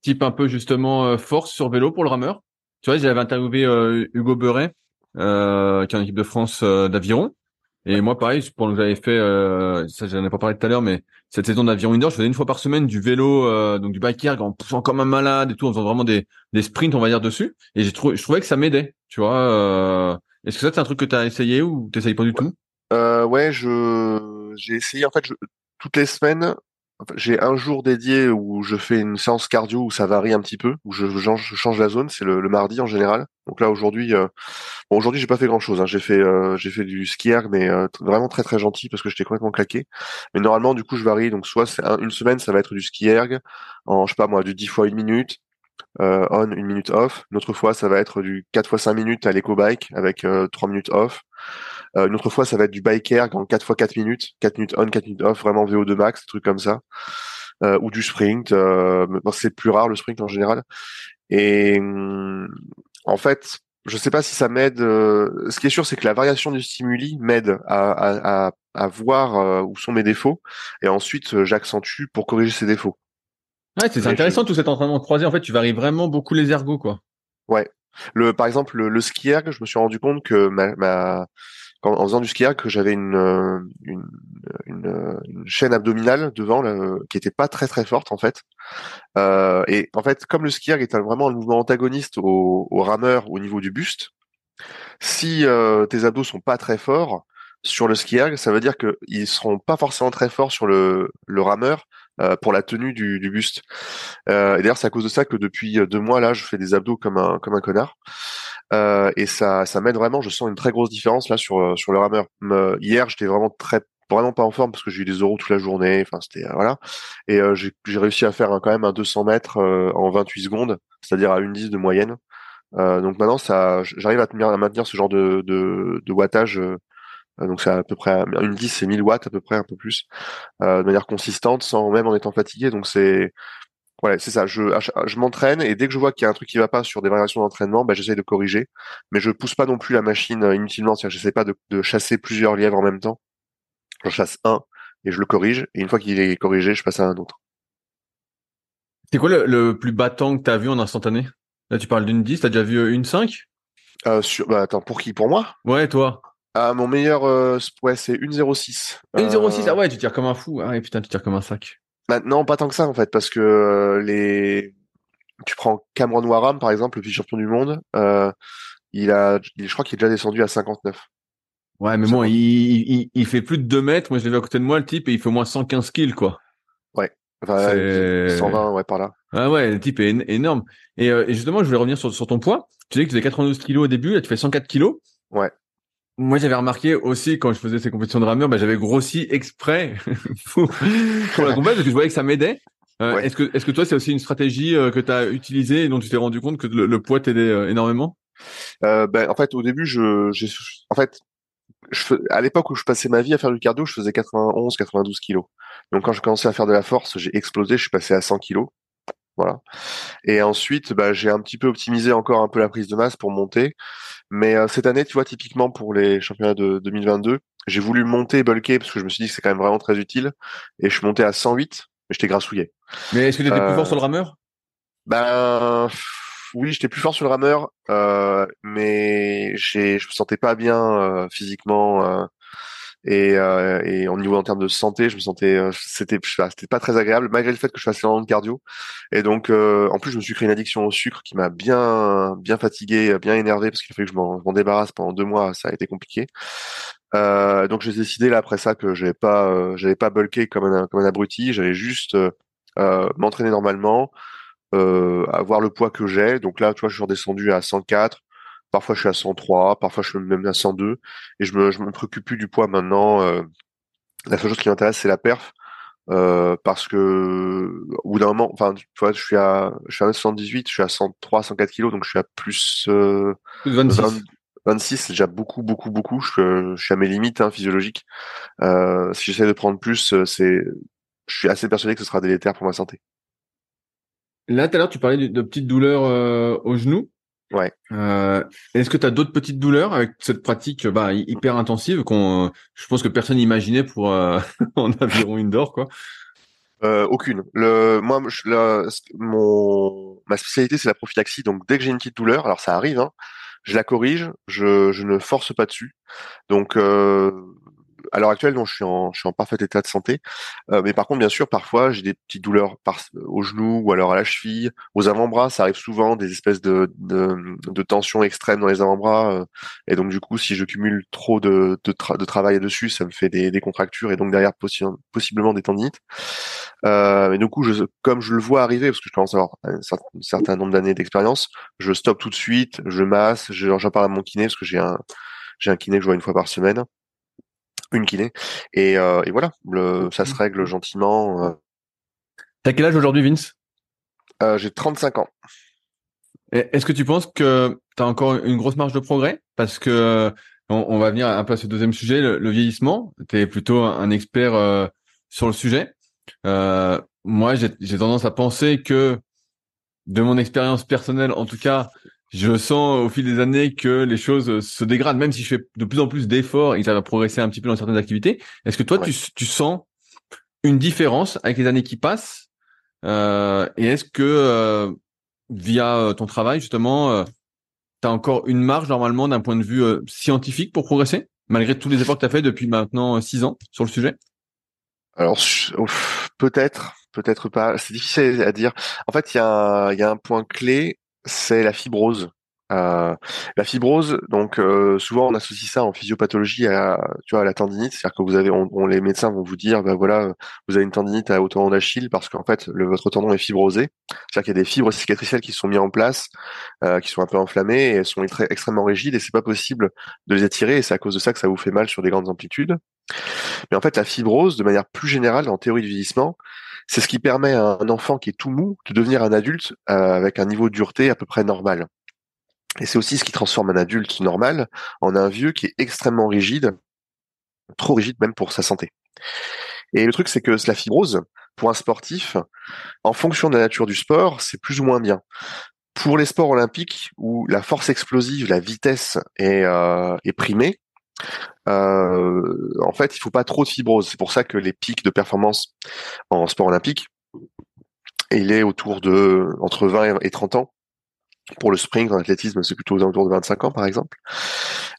type un peu justement force sur vélo pour le rameur? Tu vois, j'avais interviewé Hugo Beuret, qui est en équipe de France d'aviron. Et moi, pareil, pour nous j'avais fait, euh, ça j'en ai pas parlé tout à l'heure, mais cette saison d'aviron indoor, je faisais une fois par semaine du vélo, euh, donc du bike erg en poussant comme un malade et tout, en faisant vraiment des, des sprints, on va dire, dessus. Et j'ai trouvé, je trouvais que ça m'aidait, tu vois. euh. Est-ce que ça, c'est un truc que tu as essayé ou t'essayes pas du tout? Euh, ouais, je j'ai essayé en fait je, toutes les semaines. J'ai un jour dédié où je fais une séance cardio où ça varie un petit peu, où je, je change la zone. C'est le, le mardi en général. Donc là aujourd'hui, euh, bon aujourd'hui j'ai pas fait grand chose. Hein. J'ai fait euh, j'ai fait du ski erg, mais euh, vraiment très très gentil parce que j'étais complètement claqué. Mais normalement du coup je varie. Donc soit c'est un- une semaine ça va être du ski erg en je sais pas moi du 10 fois une minute euh, on, une minute off. Une autre fois, ça va être du 4 fois 5 minutes à l'éco-bike avec euh, 3 minutes off. Euh, une autre fois, ça va être du bike erg en 4 fois 4 minutes, 4 minutes on, 4 minutes off, vraiment VO2 max, des trucs comme ça. Euh, ou du sprint. Euh, c'est plus rare le sprint en général. Et hum, en fait, je sais pas si ça m'aide. euh, ce qui est sûr, c'est que la variation du stimuli m'aide à, à, à, à voir euh, où sont mes défauts, et ensuite euh, j'accentue pour corriger ces défauts. Ouais, c'est intéressant tout cet entraînement croisé. En fait, tu varies vraiment beaucoup les ergots, quoi. Ouais. Le, par exemple, le, le ski erg, je me suis rendu compte que ma, ma en faisant du ski que j'avais une, euh, une, euh, chaîne abdominale devant là, qui était pas très très forte en fait. Euh, et en fait, comme le ski est vraiment un mouvement antagoniste au, rameur au niveau du buste, si euh, tes abdos sont pas très forts sur le ski ça veut dire qu'ils seront pas forcément très forts sur le, rameur euh, pour la tenue du, buste. Euh, et d'ailleurs, c'est à cause de ça que depuis euh, deux mois là, je fais des abdos comme un comme un connard. Euh, et ça ça m'aide vraiment. Je sens une très grosse différence là sur euh, sur le rameur. Me- hier, j'étais vraiment très vraiment pas en forme parce que j'ai eu des euros toute la journée. Enfin, c'était euh, voilà. Et euh, j'ai réussi à faire un- quand même un 200 mètres euh, en 28 secondes, c'est-à-dire à une 10 de moyenne. Euh, donc maintenant, ça, j'arrive à, à maintenir ce genre de de, de wattage. euh, donc c'est à peu près une 10 c'est 1000 watts à peu près un peu plus euh, de manière consistante sans même en étant fatigué donc c'est voilà c'est ça. Je m'entraîne et dès que je vois qu'il y a un truc qui va pas sur des variations d'entraînement bah, j'essaye de corriger. Mais je pousse pas non plus la machine euh, inutilement. C'est-à-dire j'essaie pas de, de chasser plusieurs lièvres en même temps. J'en chasse un et je le corrige. Et une fois qu'il est corrigé je passe à un autre. C'est quoi le, le plus bas temps que t'as vu en instantané? Là, tu parles d'une 10, t'as déjà vu euh, une 5 euh, sur bah attends pour qui? Pour moi? Ouais, toi. Ah, mon meilleur, euh, ouais, c'est 1,06. 1,06, ah ouais, tu tires comme un fou. Ah ouais, putain, tu tires comme un sac. Bah, non, pas tant que ça, en fait, parce que les, tu prends Cameron Warham, par exemple, le vice-champion du monde, euh, il a, je crois qu'il est déjà descendu à 59. Ouais, mais bon, il, il, il, fait plus de 2 mètres. Moi, je l'ai vu à côté de moi, le type, et il fait au moins 115 kills, quoi. Ouais. Enfin, 120, ouais, par là. Ah ouais, le type est énorme. Et, euh, et justement, je voulais revenir sur, sur ton poids. Tu disais que tu faisais 92 kilos au début, là, tu fais 104 kilos. Ouais. Moi, j'avais remarqué aussi quand je faisais ces compétitions de rameur, bah, j'avais grossi exprès pour, la compétition parce que je voyais que ça m'aidait. Euh, Est-ce que, est-ce que toi, c'est aussi une stratégie euh, que tu as utilisée et dont tu t'es rendu compte que le, poids t'aidait euh, énormément? Euh, ben, en fait, au début, je, j'ai, en fait, je, à l'époque où je passais ma vie à faire du cardio, je faisais 91, 92 kilos. Donc, quand je commençais à faire de la force, j'ai explosé, je suis passé à 100 kilos. Voilà. Et ensuite, bah, j'ai un petit peu optimisé encore un peu la prise de masse pour monter. Mais euh, cette année, tu vois, typiquement pour les championnats de 2022, j'ai voulu monter bulker parce que je me suis dit que c'est quand même vraiment très utile. Et je suis monté à 108, mais j'étais grassouillé. Mais est-ce que tu étais plus fort sur le rameur? Ben oui, j'étais plus fort sur le rameur, euh, mais j'ai, je me sentais pas bien euh, physiquement et, euh, et au niveau en termes de santé, je me sentais, euh, c'était, c'était pas très agréable malgré le fait que je fasse énormément cardio. Et donc, euh, en plus, je me suis créé une addiction au sucre qui m'a bien, bien fatigué, bien énervé parce qu'il fallait que je m'en, débarrasse pendant deux mois. Ça a été compliqué. Euh, donc, j'ai décidé là après ça que j'avais pas, euh, j'avais pas bulké comme un, comme un abruti. J'allais juste m'entraîner normalement, avoir le poids que j'ai. Donc là, tu vois, je suis redescendu à 104. Parfois, je suis à 103, parfois, je suis même à 102. Et je me, je me préoccupe plus du poids maintenant. Euh, la seule chose qui m'intéresse, c'est la perf. Euh, parce que au bout d'un moment, enfin, tu vois, je suis à, je suis à 78, je suis à 103, 104 kilos, donc je suis à plus, euh, 26. 26, c'est déjà beaucoup, beaucoup, beaucoup. Je, je suis à mes limites hein, physiologiques. Euh, si j'essaie de prendre plus, euh, c'est, je suis assez persuadé que ce sera délétère pour ma santé. Là, tout à l'heure, tu parlais de, de petites douleurs euh, au genou. Ouais. Euh, Est-ce que tu as d'autres petites douleurs avec cette pratique bah, hyper intensive qu'on, je pense que personne n'imaginait pour euh, en aviron indoor quoi? Euh, Aucune. Le, moi, je, mon, ma spécialité c'est la prophylaxie, donc dès que j'ai une petite douleur, alors ça arrive, hein, je la corrige, je, je ne force pas dessus. Donc euh, à l'heure actuelle, non, je suis en, je suis en parfait état de santé. Euh, mais par contre, bien sûr, parfois, j'ai des petites douleurs par, au genou ou alors à la cheville, aux avant-bras. Ça arrive souvent, des espèces de, de, de tension extrême dans les avant-bras. Euh, et donc, du coup, si je cumule trop de, de, de, travail dessus, ça me fait des, des contractures et donc derrière possiblement des tendinites. Euh, du coup, je, comme je le vois arriver, parce que je commence à avoir un certain, nombre d'années d'expérience, je stoppe tout de suite, je masse, j'en parle à mon kiné parce que j'ai un j'ai un kiné que je vois une fois par semaine une kiné. Et, euh, et voilà, le, ça se règle gentiment. Euh. T'as quel âge aujourd'hui, Vince? Euh, J'ai 35 ans. Est-ce que tu penses que tu as encore une grosse marge de progrès? Parce que on, va venir un peu à ce deuxième sujet, le, vieillissement. Tu es plutôt un expert sur le sujet. moi, j'ai tendance à penser que, de mon expérience personnelle, en tout cas, je sens au fil des années que les choses se dégradent, même si je fais de plus en plus d'efforts et que ça va progresser un petit peu dans certaines activités. Est-ce que toi, tu, tu, sens une différence avec les années qui passent euh, Et est-ce que euh, via euh, ton travail, justement, euh, tu as encore une marge normalement d'un point de vue euh, scientifique pour progresser, malgré tous les efforts que tu as fait depuis maintenant six ans sur le sujet? Alors, peut-être, peut-être pas. C'est difficile à dire. En fait, il y, y a un point clé c'est la fibrose. Euh, la fibrose, donc euh, souvent on associe ça en physiopathologie à, tu vois, à la tendinite, c'est-à-dire que vous avez, on, les médecins vont vous dire, ben voilà, vous avez une tendinite à, au tendon d'Achille parce qu'en fait le, votre tendon est fibrosé, c'est-à-dire qu'il y a des fibres cicatricielles qui sont mises en place, euh, qui sont un peu enflammées et elles sont extrêmement rigides et c'est pas possible de les étirer et c'est à cause de ça que ça vous fait mal sur des grandes amplitudes. Mais en fait la fibrose, de manière plus générale en théorie du vieillissement, c'est ce qui permet à un enfant qui est tout mou de devenir un adulte euh, avec un niveau de dureté à peu près normal. Et c'est aussi ce qui transforme un adulte normal en un vieux qui est extrêmement rigide, trop rigide même pour sa santé. Et le truc, c'est que la fibrose, pour un sportif, en fonction de la nature du sport, c'est plus ou moins bien. Pour les sports olympiques, où la force explosive, la vitesse est, euh, est primée, en fait, il faut pas trop de fibrose. C'est pour ça que les pics de performance en sport olympique, il est autour de entre 20 et 30 ans. Pour le sprint, en athlétisme, c'est plutôt aux alentours de 25 ans, par exemple.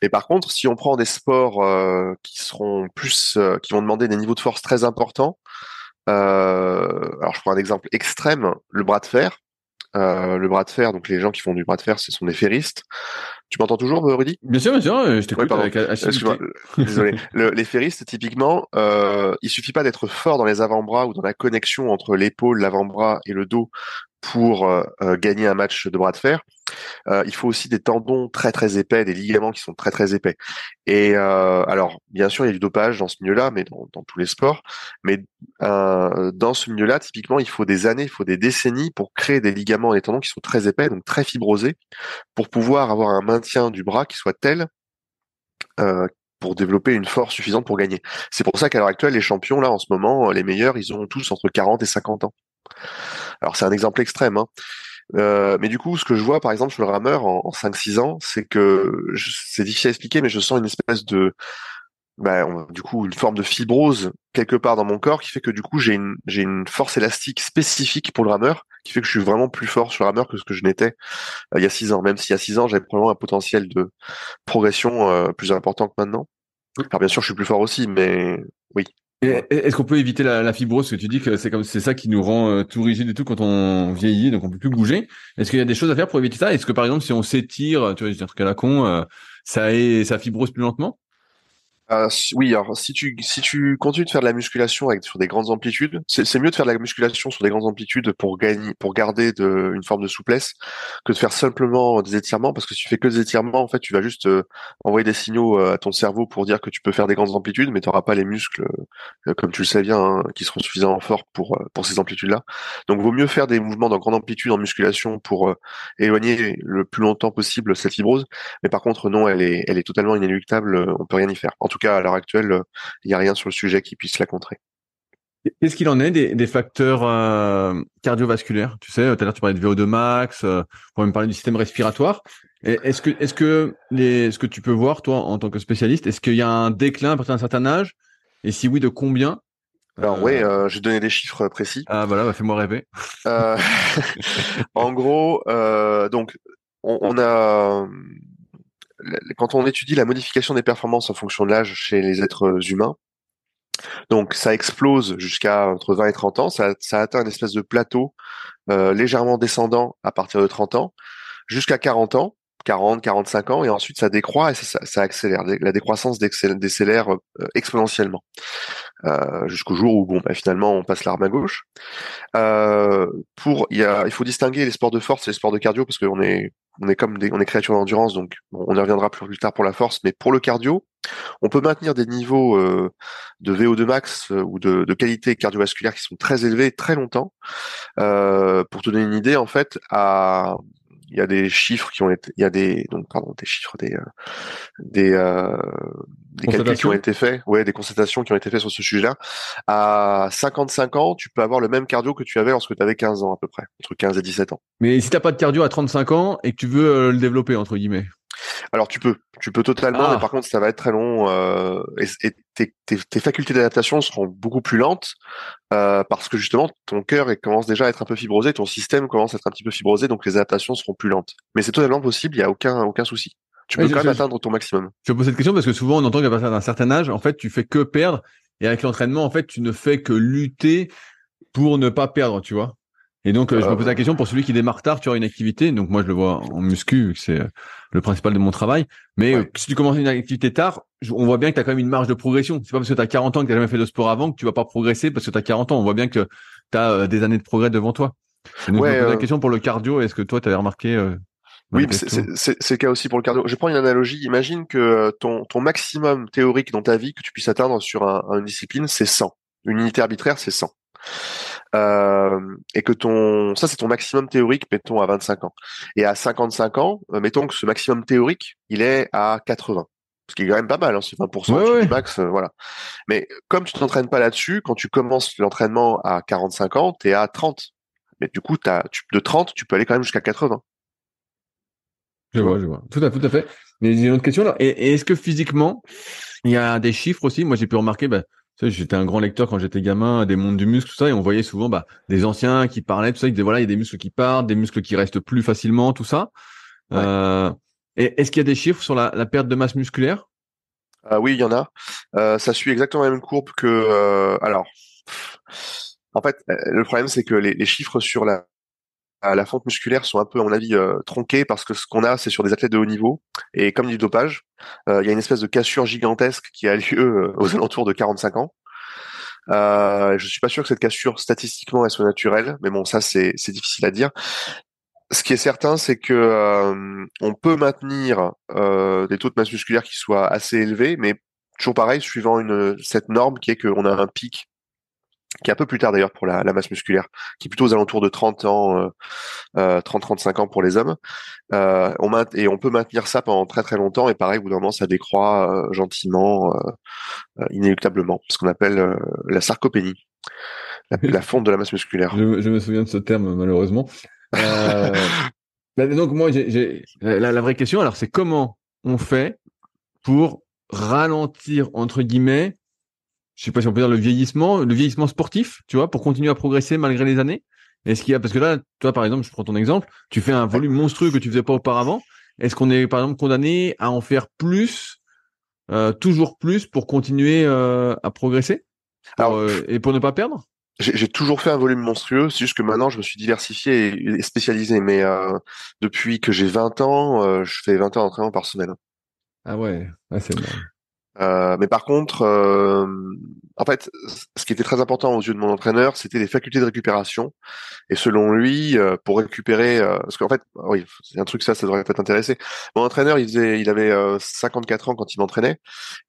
Et par contre, si on prend des sports euh, qui seront plus, euh, qui vont demander des niveaux de force très importants, euh, alors je prends un exemple extrême, le bras de fer. le bras de fer, donc les gens qui font du bras de fer, ce sont des ferristes. Tu m'entends toujours, Rudy? Bien sûr, bien sûr. Je t'écoute avec Désolé. les ferristes, typiquement, euh, il suffit pas d'être fort dans les avant-bras ou dans la connexion entre l'épaule, l'avant-bras et le dos pour euh, euh, gagner un match de bras de fer, euh, il faut aussi des tendons très très épais, des ligaments qui sont très très épais. Et alors, bien sûr, il y a du dopage dans ce milieu-là, mais dans, dans, tous les sports. Mais dans ce milieu-là, typiquement, il faut des années, il faut des décennies pour créer des ligaments et des tendons qui sont très épais, donc très fibrosés, pour pouvoir avoir un maintien du bras qui soit tel pour développer une force suffisante pour gagner. C'est pour ça qu'à l'heure actuelle, les champions, là, en ce moment, les meilleurs, ils ont tous entre 40 et 50 ans. Alors c'est un exemple extrême, hein. euh, mais du coup, ce que je vois, par exemple, sur le rameur en, en 5-6 ans, c'est que c'est difficile à expliquer, mais je sens une espèce de, bah, du coup, une forme de fibrose quelque part dans mon corps qui fait que du coup, j'ai une, j'ai une force élastique spécifique pour le rameur qui fait que je suis vraiment plus fort sur le rameur que ce que je n'étais euh, il y a 6 ans. Même s'il y a 6 ans, j'avais probablement un potentiel de progression euh, plus important que maintenant. Alors bien sûr, je suis plus fort aussi, mais oui, est-ce qu'on peut éviter la, la, fibrose? Que tu dis que c'est comme c'est ça qui nous rend euh, tout rigide et tout quand on vieillit, donc on peut plus bouger. Est-ce qu'il y a des choses à faire pour éviter ça? Est-ce que par exemple, si on s'étire, tu vois, je dis un truc à la con, euh, ça est, ça fibrose plus lentement? Euh, oui, alors si tu si tu continues de faire de la musculation avec sur des grandes amplitudes, c'est mieux de faire de la musculation sur des grandes amplitudes pour gagner pour garder de, une forme de souplesse que de faire simplement des étirements parce que si tu fais que des étirements, en fait, tu vas juste euh, envoyer des signaux euh, à ton cerveau pour dire que tu peux faire des grandes amplitudes, mais tu n'auras pas les muscles comme tu le sais bien hein, qui seront suffisamment forts pour pour ces amplitudes-là. Donc, vaut mieux faire des mouvements dans grande amplitude en musculation pour éloigner le plus longtemps possible cette fibrose. Mais par contre, non, elle est elle est totalement inéluctable. On peut rien y faire. En tout cas, à l'heure actuelle, il n'y a rien sur le sujet qui puisse la contrer. Qu'est-ce qu'il en est des, facteurs euh, cardiovasculaires? Tu sais, tout à l'heure tu parlais de VO2 max, euh, on va même parler du système respiratoire. Est-ce que, est-ce que les, ce que tu peux voir toi en tant que spécialiste, est-ce qu'il y a un déclin à partir d'un certain âge? Et si oui, de combien? Alors oui, euh, j'ai donné des chiffres précis. Ah voilà, bah, fais-moi rêver. en gros, donc on, a quand on étudie la modification des performances en fonction de l'âge chez les êtres humains, donc ça explose jusqu'à entre 20 et 30 ans, ça, atteint une espèce de plateau euh, légèrement descendant à partir de 30 ans, jusqu'à 40 ans, 40, 45 ans, et ensuite ça décroît et ça, accélère. La décroissance décélère euh, exponentiellement euh, jusqu'au jour où bah, finalement on passe l'arme à gauche. Il faut distinguer les sports de force et les sports de cardio parce qu'on est on est comme des, on est créatures d'endurance, donc on y reviendra plus, tard pour la force, mais pour le cardio, on peut maintenir des niveaux euh, de VO2 max euh, ou de, de, qualité cardiovasculaire qui sont très élevés très longtemps. Euh, pour te donner une idée, en fait, à il y a des chiffres qui ont été, il y a des, donc pardon, des chiffres, des, euh, des, euh, des calculs qui ont été faits, ouais, des constatations qui ont été faites sur ce sujet-là. À 55 ans, tu peux avoir le même cardio que tu avais lorsque tu avais 15 ans à peu près, entre 15 et 17 ans. Mais si t'as pas de cardio à 35 ans et que tu veux euh, le développer entre guillemets. Alors tu peux, tu peux totalement, mais ah. par contre ça va être très long euh, et, tes, tes, tes, facultés d'adaptation seront beaucoup plus lentes euh, parce que justement ton cœur commence déjà à être un peu fibrosé, ton système commence à être un petit peu fibrosé, donc les adaptations seront plus lentes. Mais c'est totalement possible, il y a aucun aucun souci. Tu peux quand même atteindre ton maximum. Je pose cette question parce que souvent on entend qu'à partir d'un certain âge, en fait, tu fais que perdre et avec l'entraînement, en fait, tu ne fais que lutter pour ne pas perdre, tu vois. Et donc, euh, je me pose la question pour celui qui démarre tard, tu auras une activité. Donc, moi, je le vois en muscu, c'est euh, le principal de mon travail. Mais euh, si tu commences une activité tard, on voit bien que tu as quand même une marge de progression. C'est pas parce que tu as 40 ans que tu jamais fait de sport avant que tu vas pas progresser parce que tu as 40 ans. On voit bien que tu as des années de progrès devant toi. donc, je me pose la question pour le cardio. Est-ce que toi, tu avais remarqué oui, c'est le cas aussi pour le cardio. Je prends une analogie. Imagine que ton, ton maximum théorique dans ta vie que tu puisses atteindre sur une discipline, c'est 100. Une unité arbitraire, c'est 100 euh, et que ton ça c'est ton maximum théorique mettons à 25 ans. Et à 55 ans euh, mettons que ce maximum théorique il est à 80 ce qui est quand même pas mal hein, c'est 20% du max euh, voilà. Mais comme tu t'entraînes pas là-dessus quand tu commences l'entraînement à 45 ans tu es à 30 mais du coup as, tu, de 30 tu peux aller quand même jusqu'à 80 je vois, je vois. Tout à, tout à fait. Mais j'ai une autre question là. Et, est-ce que physiquement, il y a des chiffres aussi? Moi, j'ai pu remarquer, bah, j'étais un grand lecteur quand j'étais gamin des mondes du muscle, tout ça, et on voyait souvent bah, des anciens qui parlaient, tout ça, ils disaient voilà, il y a des muscles qui partent, des muscles qui restent plus facilement, tout ça. Euh, et est-ce qu'il y a des chiffres sur la, la perte de masse musculaire? Euh, Oui, il y en a. Euh, ça suit exactement la même courbe que. Euh, alors, en fait, le problème c'est que les, les, chiffres sur la la fonte musculaire sont un peu, à mon avis, euh, tronqués parce que ce qu'on a, c'est sur des athlètes de haut niveau. Et comme du dopage, il y a une espèce de cassure gigantesque qui a lieu aux alentours de 45 ans. Euh, je suis pas sûr que cette cassure statistiquement soit naturelle, mais bon, ça c'est difficile à dire. Ce qui est certain, c'est que euh, on peut maintenir euh, des taux de masse musculaire qui soient assez élevés, mais toujours pareil, suivant cette norme qui est qu'on a un pic qui est un peu plus tard d'ailleurs pour la, la, masse musculaire, qui est plutôt aux alentours de 30 ans, euh, 30-35 ans pour les hommes. Euh, on et on peut maintenir ça pendant très très longtemps, et pareil, au bout d'un moment, ça décroît gentiment, inéluctablement, ce qu'on appelle la sarcopénie, la, la, fonte de la masse musculaire. Je, je, me souviens de ce terme malheureusement. Euh, bah, donc moi, j'ai la, la, vraie question, alors c'est comment on fait pour ralentir entre guillemets, je sais pas si on peut dire le vieillissement, le vieillissement sportif, tu vois, pour continuer à progresser malgré les années. Est-ce qu'il y a parce que là, toi par exemple, je prends ton exemple, tu fais un volume monstrueux que tu faisais pas auparavant. Est-ce qu'on est par exemple condamné à en faire plus, euh, toujours plus pour continuer euh, à progresser? Alors, euh, et pour ne pas perdre? j'ai toujours fait un volume monstrueux, c'est juste que maintenant je me suis diversifié et, spécialisé. Mais euh, depuis que j'ai 20 ans, euh, je fais 20 heures d'entraînement par semaine. Ah ouais, ah, c'est. Euh, mais par contre, euh, en fait, ce qui était très important aux yeux de mon entraîneur, c'était les facultés de récupération. Et selon lui, euh, pour récupérer, euh, parce qu'en fait, oui, c'est un truc ça, ça devrait peut-être intéresser. Mon entraîneur, il faisait, il avait 54 ans quand il m'entraînait,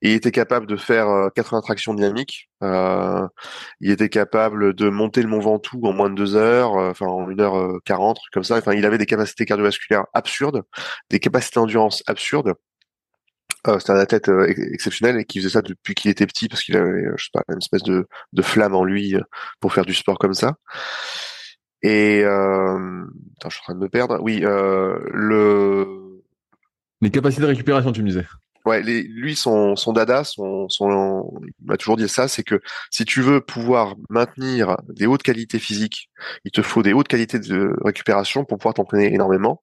il était capable de faire 80 tractions dynamiques. il était capable de monter le Mont Ventoux en moins de deux heures, enfin en une heure quarante, comme ça. Enfin, il avait des capacités cardiovasculaires absurdes, des capacités d'endurance absurdes. Euh, c'était un athlète euh, exceptionnel et qui faisait ça depuis qu'il était petit parce qu'il avait, euh, je sais pas, une espèce de, de flamme en lui pour faire du sport comme ça. Et euh, attends, je suis en train de me perdre. Oui, euh, le les capacités de récupération, tu me disais. Ouais, les, lui, son, son dada, son, son, il m'a toujours dit ça, c'est que si tu veux pouvoir maintenir des hautes qualités physiques, il te faut des hautes qualités de récupération pour pouvoir t'entraîner énormément.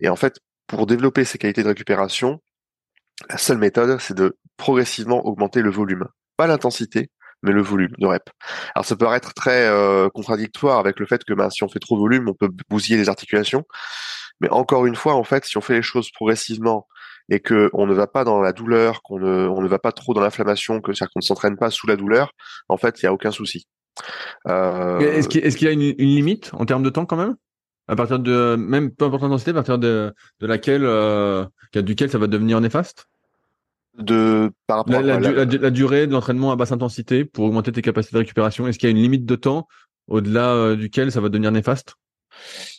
Et en fait, pour développer ces qualités de récupération, la seule méthode, c'est de progressivement augmenter le volume. Pas l'intensité, mais le volume de rep. Alors ça peut paraître très euh, contradictoire avec le fait que bah, si on fait trop de volume, on peut bousiller les articulations. Mais encore une fois, en fait, si on fait les choses progressivement et que on ne va pas dans la douleur, qu'on ne, on ne va pas trop dans l'inflammation, que c'est-à-dire qu'on ne s'entraîne pas sous la douleur, en fait, il n'y a aucun souci. Euh... Est-ce qu'il est y a une, une, limite en termes de temps quand même? À partir de même peu importe l'intensité, à partir de, de laquelle, euh, duquel ça va devenir néfaste? De par rapport la, à la, durée de l'entraînement à basse intensité pour augmenter tes capacités de récupération Est-ce qu'il y a une limite de temps au-delà euh, duquel ça va devenir néfaste?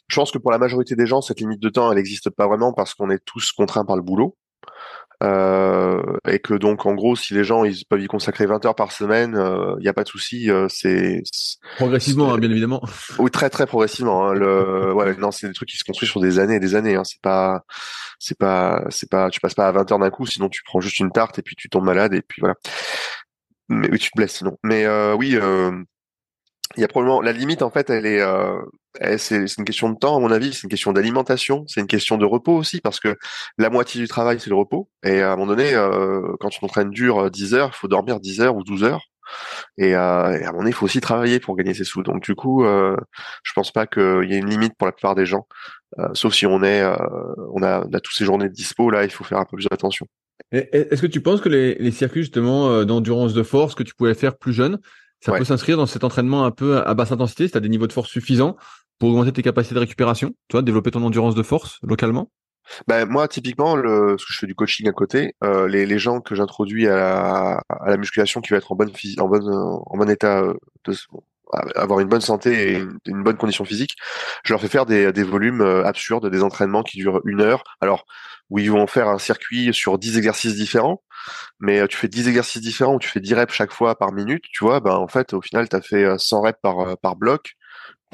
Je pense que pour la majorité des gens, cette limite de temps, elle n'existe pas vraiment parce qu'on est tous contraints par le boulot. Euh, et que donc en gros si les gens ils peuvent y consacrer 20 heures par semaine il euh, n'y a pas de souci euh, c'est progressivement hein, bien évidemment. Oui très très progressivement hein, le ouais non c'est des trucs qui se construisent sur des années et des années hein, c'est pas c'est pas c'est pas tu passes pas à 20 heures d'un coup sinon tu prends juste une tarte et puis tu tombes malade et puis voilà. Mais oui tu te blesses sinon. Mais oui il y a probablement la limite en fait elle est euh, c'est une question de temps à mon avis c'est une question d'alimentation c'est une question de repos aussi parce que la moitié du travail c'est le repos. Et à un moment donné euh, quand tu t'entraînes dur 10 heures il faut dormir 10 heures ou 12 heures. Et, euh, et à un moment donné il faut aussi travailler pour gagner ses sous. Donc du coup euh, je pense pas qu'il y ait une limite pour la plupart des gens euh, sauf si on est euh, on a on a toutes ces journées de dispo. Là il faut faire un peu plus attention. Est-ce que tu penses que les, les circuits justement d'endurance de force que tu pouvais faire plus jeune ça peut s'inscrire dans cet entraînement un peu à basse intensité, si tu as des niveaux de force suffisants pour augmenter tes capacités de récupération, toi, développer ton endurance de force localement? Ben moi typiquement le, parce que je fais du coaching à côté euh, les, les gens que j'introduis à la, à la musculation qui va être en bonne en bonne en bon état euh, de avoir une bonne santé et une, bonne condition physique je leur fais faire des, des volumes euh, absurdes des entraînements qui durent une heure. Alors où ils vont faire un circuit sur 10 exercices différents mais euh, tu fais 10 exercices différents où tu fais 10 reps chaque fois par minute, tu vois, ben en fait au final tu as fait 100 reps par par bloc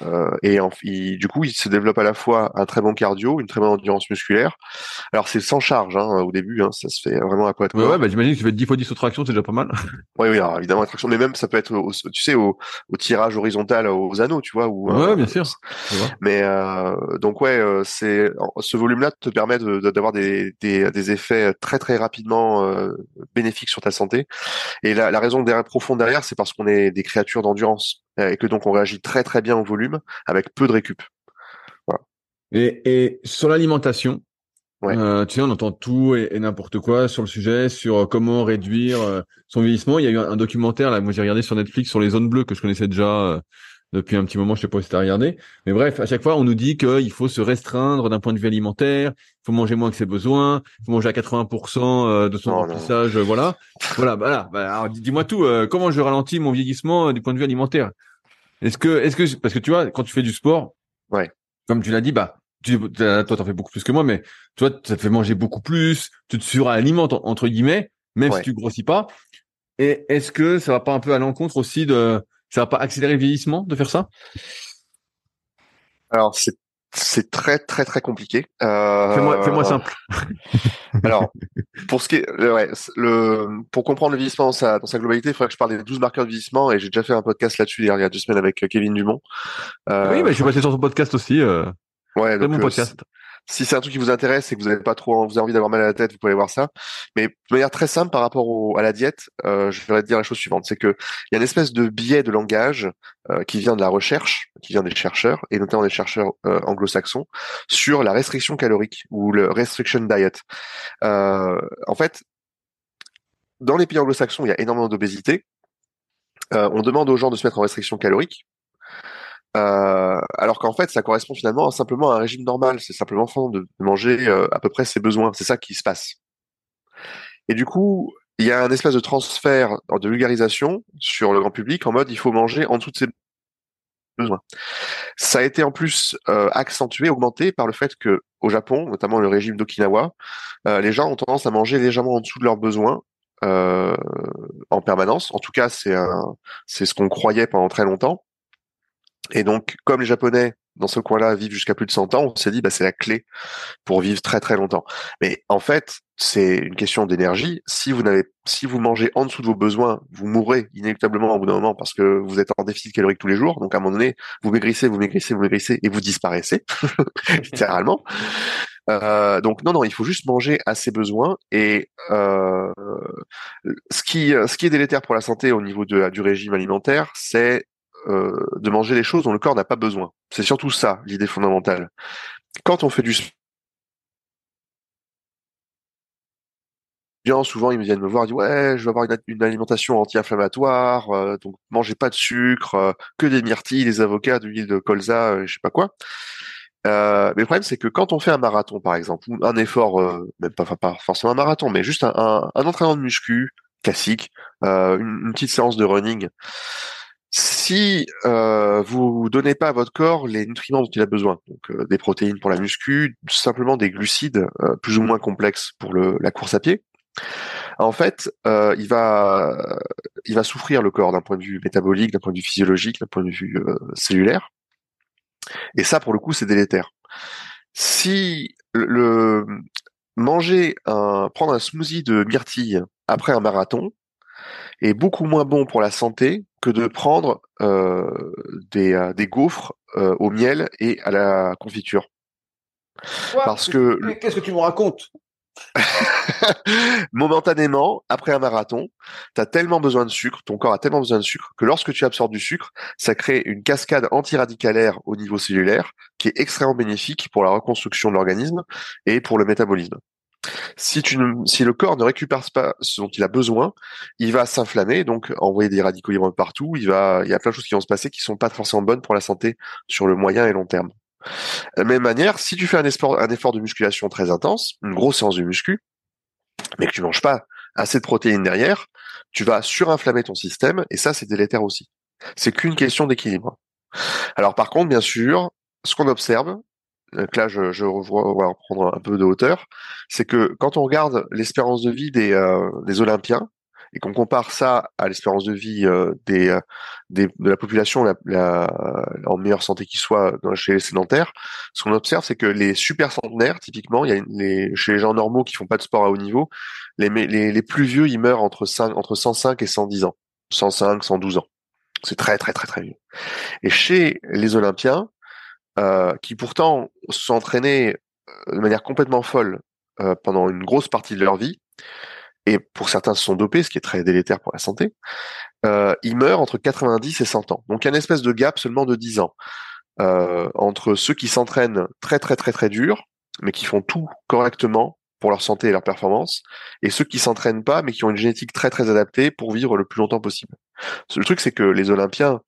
Euh, et en, du coup, il se développe à la fois un très bon cardio, une très bonne endurance musculaire. Alors c'est sans charge hein, au début, hein, ça se fait vraiment à quoi Ouais, ouais bah, j'imagine que tu fais 10 fois 10 autres tractions, c'est déjà pas mal. oui, oui, alors, évidemment, traction, mais même ça peut être, tu sais, au, au, tirage horizontal aux anneaux, tu vois. Ou, ouais, bien sûr. Mais euh, donc ouais, euh, c'est ce volume-là te permet d'avoir de, des, des, des, effets très très rapidement euh, bénéfiques sur ta santé. Et la, la raison derrière, profonde derrière, c'est parce qu'on est des créatures d'endurance et que donc on réagit très très bien au volume avec peu de récup. Voilà. Et, et sur l'alimentation, ouais. euh, tu sais, on entend tout et, et n'importe quoi sur le sujet, sur euh, comment réduire euh, son vieillissement. Il y a eu un, documentaire là, moi j'ai regardé sur Netflix sur les zones bleues que je connaissais déjà euh, depuis un petit moment, je sais pas si tu as regardé. Mais bref, à chaque fois, on nous dit qu'il faut se restreindre d'un point de vue alimentaire, il faut manger moins que ses besoins, il faut manger à 80% de son remplissage, voilà. Voilà, voilà. Bah, dis-moi tout, comment je ralentis mon vieillissement du point de vue alimentaire? Est-ce que, est-ce que, parce que tu vois, quand tu fais du sport, ouais. comme tu l'as dit, bah, tu, toi, t'en fais beaucoup plus que moi, mais toi, ça te fait manger beaucoup plus, tu te suralimentes, entre guillemets, même si tu grossis pas. Et est-ce que ça va pas un peu à l'encontre aussi de, ça va pas accélérer le vieillissement de faire ça? Alors, c'est c'est très très très compliqué. Euh... Fais-moi fais simple. Alors, pour ce qui est, ouais, le, pour comprendre le vieillissement dans sa, dans sa globalité, il faudrait que je parle des 12 marqueurs de vieillissement et j'ai déjà fait un podcast là-dessus il y a deux semaines avec euh, Kevin Dumont. Euh, oui, mais je suis passé sur son podcast aussi. Euh... Ouais, donc, euh, podcast si c'est un truc qui vous intéresse et que vous n'avez pas trop vous avez envie d'avoir mal à la tête, vous pouvez voir ça. Mais de manière très simple par rapport à la diète, euh, je voudrais dire la chose suivante, c'est que il y a une espèce de biais de langage euh, qui vient de la recherche, qui vient des chercheurs et notamment des chercheurs euh, anglo-saxons sur la restriction calorique ou le restriction diet. Euh, en fait, dans les pays anglo-saxons, il y a énormément d'obésité. On demande aux gens de se mettre en restriction calorique euh, alors qu'en fait, ça correspond finalement simplement à un régime normal. C'est simplement de manger euh, à peu près ses besoins. C'est ça qui se passe. Et du coup, il y a un espèce de transfert de vulgarisation sur le grand public en mode il faut manger en dessous de ses besoins. Ça a été en plus euh, accentué, augmenté par le fait que au Japon, notamment le régime d'Okinawa, les gens ont tendance à manger légèrement en dessous de leurs besoins en permanence. En tout cas, c'est c'est ce qu'on croyait pendant très longtemps. Et donc, comme les Japonais dans ce coin-là vivent jusqu'à plus de 100 ans, on s'est dit bah c'est la clé pour vivre très très longtemps. Mais en fait, c'est une question d'énergie. Si vous n'avez, si vous mangez en dessous de vos besoins, vous mourrez inéluctablement au bout d'un moment parce que vous êtes en déficit calorique tous les jours. Donc à un moment donné, vous maigrissez, vous maigrissez, vous maigrissez et vous disparaissez littéralement. Euh, donc non non, il faut juste manger à ses besoins et euh, ce qui ce qui est délétère pour la santé au niveau de, du régime alimentaire, c'est euh, de manger les choses dont le corps n'a pas besoin. C'est surtout ça l'idée fondamentale. Quand on fait du souvent ils viennent me voir, ils disent ouais, je veux avoir une, alimentation anti-inflammatoire, euh, donc mangez pas de sucre, euh, que des myrtilles, des avocats, de l'huile de colza, je sais pas quoi. mais le problème c'est que quand on fait un marathon par exemple, ou un effort, même pas, pas forcément un marathon, mais juste un, entraînement de muscu classique, une, petite séance de running, si euh, vous donnez pas à votre corps les nutriments dont il a besoin, donc euh, des protéines pour la muscu, simplement des glucides euh, plus ou moins complexes pour le, la course à pied, en fait, euh, il va il va souffrir le corps d'un point de vue métabolique, d'un point de vue physiologique, d'un point de vue cellulaire. Et ça, pour le coup, c'est délétère. Si le, manger un prendre un smoothie de myrtille après un marathon est beaucoup moins bon pour la santé que de prendre euh, des, euh, des gaufres euh, au miel et à la confiture. Parce que qu'est-ce que tu me racontes? Momentanément, après un marathon, tu as tellement besoin de sucre, ton corps a tellement besoin de sucre que lorsque tu absorbes du sucre, ça crée une cascade antiradicalaire au niveau cellulaire qui est extrêmement bénéfique pour la reconstruction de l'organisme et pour le métabolisme. Si, le corps ne récupère pas ce dont il a besoin, il va s'inflammer, donc envoyer des radicaux libres partout. Il y a plein de choses qui vont se passer qui sont pas forcément bonnes pour la santé sur le moyen et long terme. De la même manière, si tu fais un effort, un effort de musculation très intense, une grosse séance de muscu, mais que tu manges pas assez de protéines derrière, tu vas surinflammer ton système et ça c'est délétère aussi. C'est qu'une question d'équilibre. Alors par contre, bien sûr, ce qu'on observe, donc là je, je revois, on va reprendre un peu de hauteur, c'est que quand on regarde l'espérance de vie des, euh, des Olympiens et qu'on compare ça à l'espérance de vie euh, des, des, de la population la, la, en meilleure santé qui soit chez les sédentaires, ce qu'on observe, c'est que les super centenaires, typiquement, il y a les, chez les gens normaux qui font pas de sport à haut niveau, les, les, les plus vieux, ils meurent entre 5, entre 105 et 110 ans, 105, 112 ans. C'est très très très très vieux. Et chez les Olympiens, euh, qui pourtant s'entraînaient euh, de manière complètement folle euh, pendant une grosse partie de leur vie, et pour certains se sont dopés, ce qui est très délétère pour la santé, euh, ils meurent entre 90 et 100 ans. Donc il y a une espèce de gap seulement de 10 ans euh, entre ceux qui s'entraînent très très très très dur, mais qui font tout correctement pour leur santé et leur performance, et ceux qui s'entraînent pas, mais qui ont une génétique très très adaptée pour vivre le plus longtemps possible. Le truc, c'est que les Olympiens,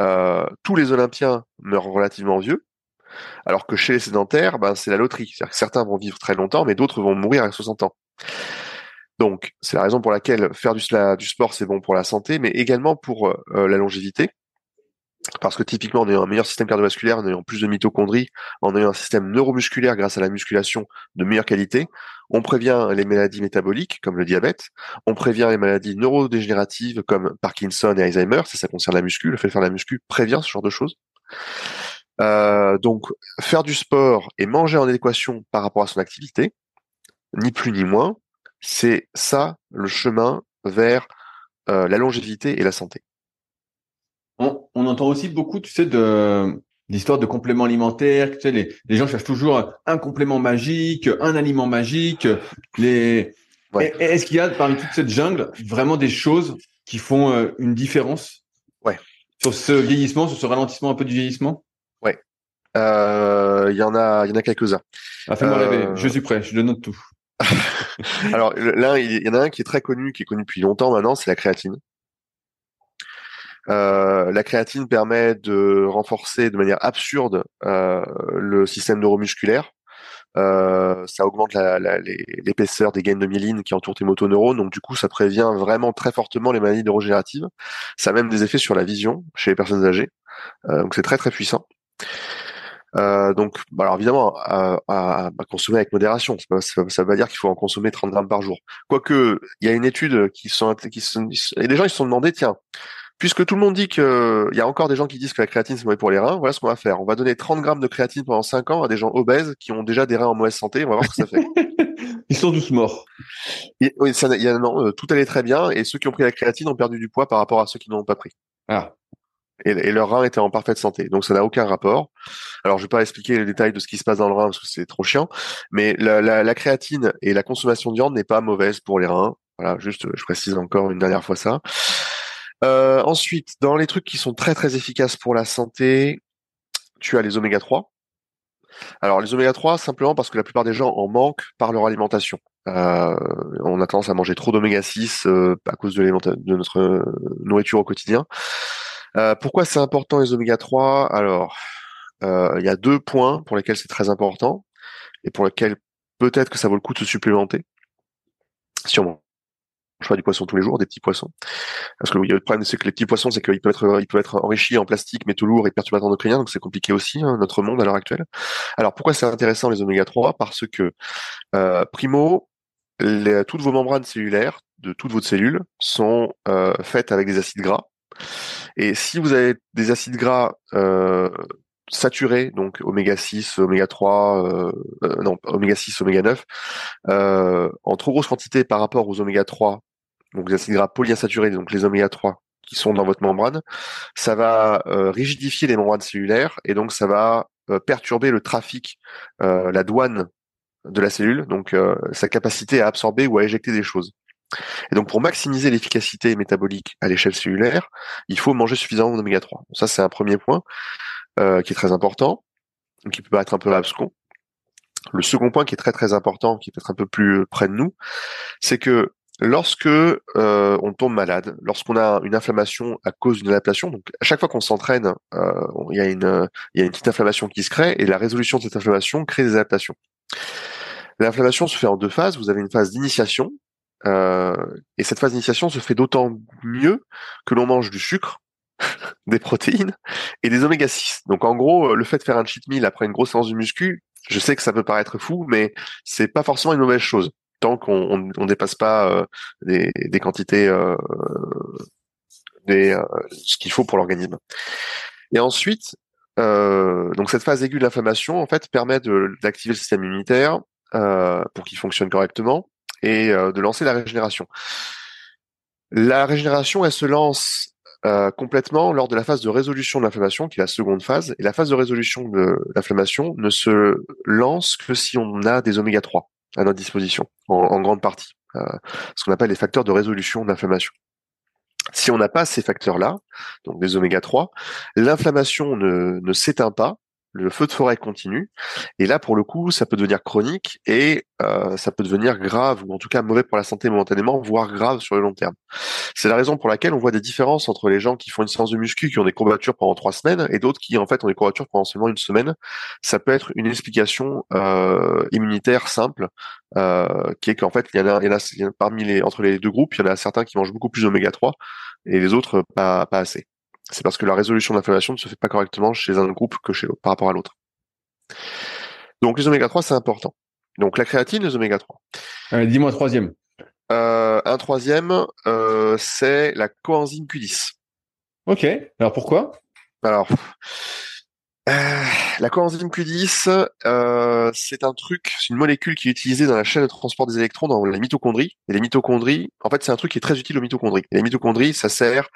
euh, tous les Olympiens meurent relativement vieux, alors que chez les sédentaires, ben, c'est la loterie. C'est-à-dire que certains vont vivre très longtemps, mais d'autres vont mourir à 60 ans. Donc, c'est la raison pour laquelle faire du, sport, c'est bon pour la santé, mais également pour euh, la longévité. Parce que typiquement, en ayant un meilleur système cardiovasculaire, en ayant plus de mitochondries, en ayant un système neuromusculaire grâce à la musculation de meilleure qualité, on prévient les maladies métaboliques comme le diabète, on prévient les maladies neurodégénératives comme Parkinson et Alzheimer, ça, ça concerne la muscu, le fait de faire la muscu prévient ce genre de choses. Euh, donc, faire du sport et manger en adéquation par rapport à son activité, ni plus ni moins, c'est ça le chemin vers euh, la longévité et la santé on, entend aussi beaucoup, tu sais, de d'histoires de compléments alimentaires. Tu sais, les, les gens cherchent toujours un complément magique, un aliment magique. Les Est-ce qu'il y a parmi toute cette jungle vraiment des choses qui font euh, une différence? Ouais. Sur ce vieillissement, sur ce ralentissement un peu du vieillissement? Ouais. Euh, il y en a, il y en a quelques-uns. Ah, fais-moi rêver. Euh, je suis prêt. Je le note tout. Alors là, il y en a un qui est très connu, qui est connu depuis longtemps maintenant, c'est la créatine. Euh, la créatine permet de renforcer de manière absurde euh, le système neuromusculaire. Euh, ça augmente l'épaisseur des gaines de myéline qui entourent tes motoneurones, donc du coup ça prévient vraiment très fortement les maladies neurogénératives. Ça a même des effets sur la vision chez les personnes âgées, donc c'est très très puissant. donc, bah, alors évidemment, à, consommer avec modération. Ça, ça, veut pas dire qu'il faut en consommer 30 grammes par jour. Quoique, il y a une étude qui sont, qui sont, et les gens ils se sont demandé, tiens, puisque tout le monde dit que il y a encore des gens qui disent que la créatine c'est mauvais pour les reins, voilà ce qu'on va faire. On va donner 30 grammes de créatine pendant 5 ans à des gens obèses qui ont déjà des reins en mauvaise santé. On va voir ce que ça fait. Ils sont tous morts. oui, ça, y a, non, euh, tout allait très bien et ceux qui ont pris la créatine ont perdu du poids par rapport à ceux qui n'ont pas pris. Ah. Et, et leurs reins étaient en parfaite santé. Donc ça n'a aucun rapport. Alors je vais pas expliquer les détails de ce qui se passe dans le rein parce que c'est trop chiant. Mais la, la, la créatine et la consommation de viande n'est pas mauvaise pour les reins. Voilà, juste je précise encore une dernière fois ça. Euh, ensuite, dans les trucs qui sont très très efficaces pour la santé, tu as les oméga 3. Alors les oméga 3, simplement parce que la plupart des gens en manquent par leur alimentation. Euh, on a tendance à manger trop d'oméga 6 euh, à cause de, de, notre nourriture au quotidien. pourquoi c'est important les oméga 3 Alors, il y a deux points pour lesquels c'est très important et pour lesquels peut-être que ça vaut le coup de se supplémenter. On je du poisson tous les jours, des petits poissons. Parce que le problème, c'est que les petits poissons, c'est qu'ils peuvent être, ils peuvent être enrichis en plastique, métaux lourds et perturbateurs endocriniens, donc c'est compliqué aussi, hein, notre monde à l'heure actuelle. Alors, pourquoi c'est intéressant les oméga 3 Parce que, euh, primo, toutes vos membranes cellulaires de toutes vos cellules sont euh, faites avec des acides gras. Et si vous avez des acides gras euh, saturés, donc oméga 6, oméga 3, euh, euh, non, oméga 6, oméga 9, euh, en trop grosse quantité par rapport aux oméga 3 donc les acides gras polyinsaturés, donc les oméga 3 qui sont dans votre membrane, ça va euh, rigidifier les membranes cellulaires et donc ça va euh, perturber le trafic, euh, la douane de la cellule, donc sa capacité à absorber ou à éjecter des choses. Et donc pour maximiser l'efficacité métabolique à l'échelle cellulaire, il faut manger suffisamment d'oméga 3. ça c'est un premier point qui est très important, qui peut être un peu abscon. Le second point qui est très très important, qui est peut-être un peu plus près de nous, c'est que Lorsque euh, on tombe malade, lorsqu'on a une inflammation à cause d'une adaptation, donc à chaque fois qu'on s'entraîne, euh, il y a une petite inflammation qui se crée et la résolution de cette inflammation crée des adaptations. L'inflammation se fait en deux phases. Vous avez une phase d'initiation euh, et cette phase d'initiation se fait d'autant mieux que l'on mange du sucre, des protéines et des oméga 6. Donc en gros, le fait de faire un cheat meal après une grosse séance de muscu, je sais que ça peut paraître fou, mais c'est pas forcément une mauvaise chose. Tant qu'on on, dépasse pas des, des, quantités des ce qu'il faut pour l'organisme. Et ensuite, donc cette phase aiguë de l'inflammation en fait permet d'activer le système immunitaire pour qu'il fonctionne correctement et de lancer la régénération. La régénération, elle se lance euh, complètement lors de la phase de résolution de l'inflammation, qui est la seconde phase. Et la phase de résolution de l'inflammation ne se lance que si on a des oméga 3 à notre disposition, en, grande partie, euh, ce qu'on appelle les facteurs de résolution de l'inflammation. Si on n'a pas ces facteurs-là, donc des oméga 3, l'inflammation ne, ne s'éteint pas, le feu de forêt continue. Et là, pour le coup, ça peut devenir chronique et euh, ça peut devenir grave, ou en tout cas mauvais pour la santé momentanément, voire grave sur le long terme. C'est la raison pour laquelle on voit des différences entre les gens qui font une séance de muscu, qui ont des courbatures pendant trois semaines, et d'autres qui, en fait, ont des courbatures pendant seulement une semaine. Ça peut être une explication euh, immunitaire simple, euh, qui est qu'en fait, il y, en a, y parmi les entre les deux groupes, il y en a certains qui mangent beaucoup plus d'oméga 3 et les autres pas assez c'est parce que la résolution de l'inflammation ne se fait pas correctement chez un groupe que chez par rapport à l'autre. Donc les oméga 3, c'est important. Donc la créatine, les oméga 3. Euh, dis-moi un troisième. Euh, un troisième, euh, c'est la coenzyme Q10. Ok. Alors pourquoi? Alors, la coenzyme Q10, c'est un truc, c'est une molécule qui est utilisée dans la chaîne de transport des électrons dans les mitochondries. Et les mitochondries, en fait, c'est un truc qui est très utile aux mitochondries. Et les mitochondries, ça sert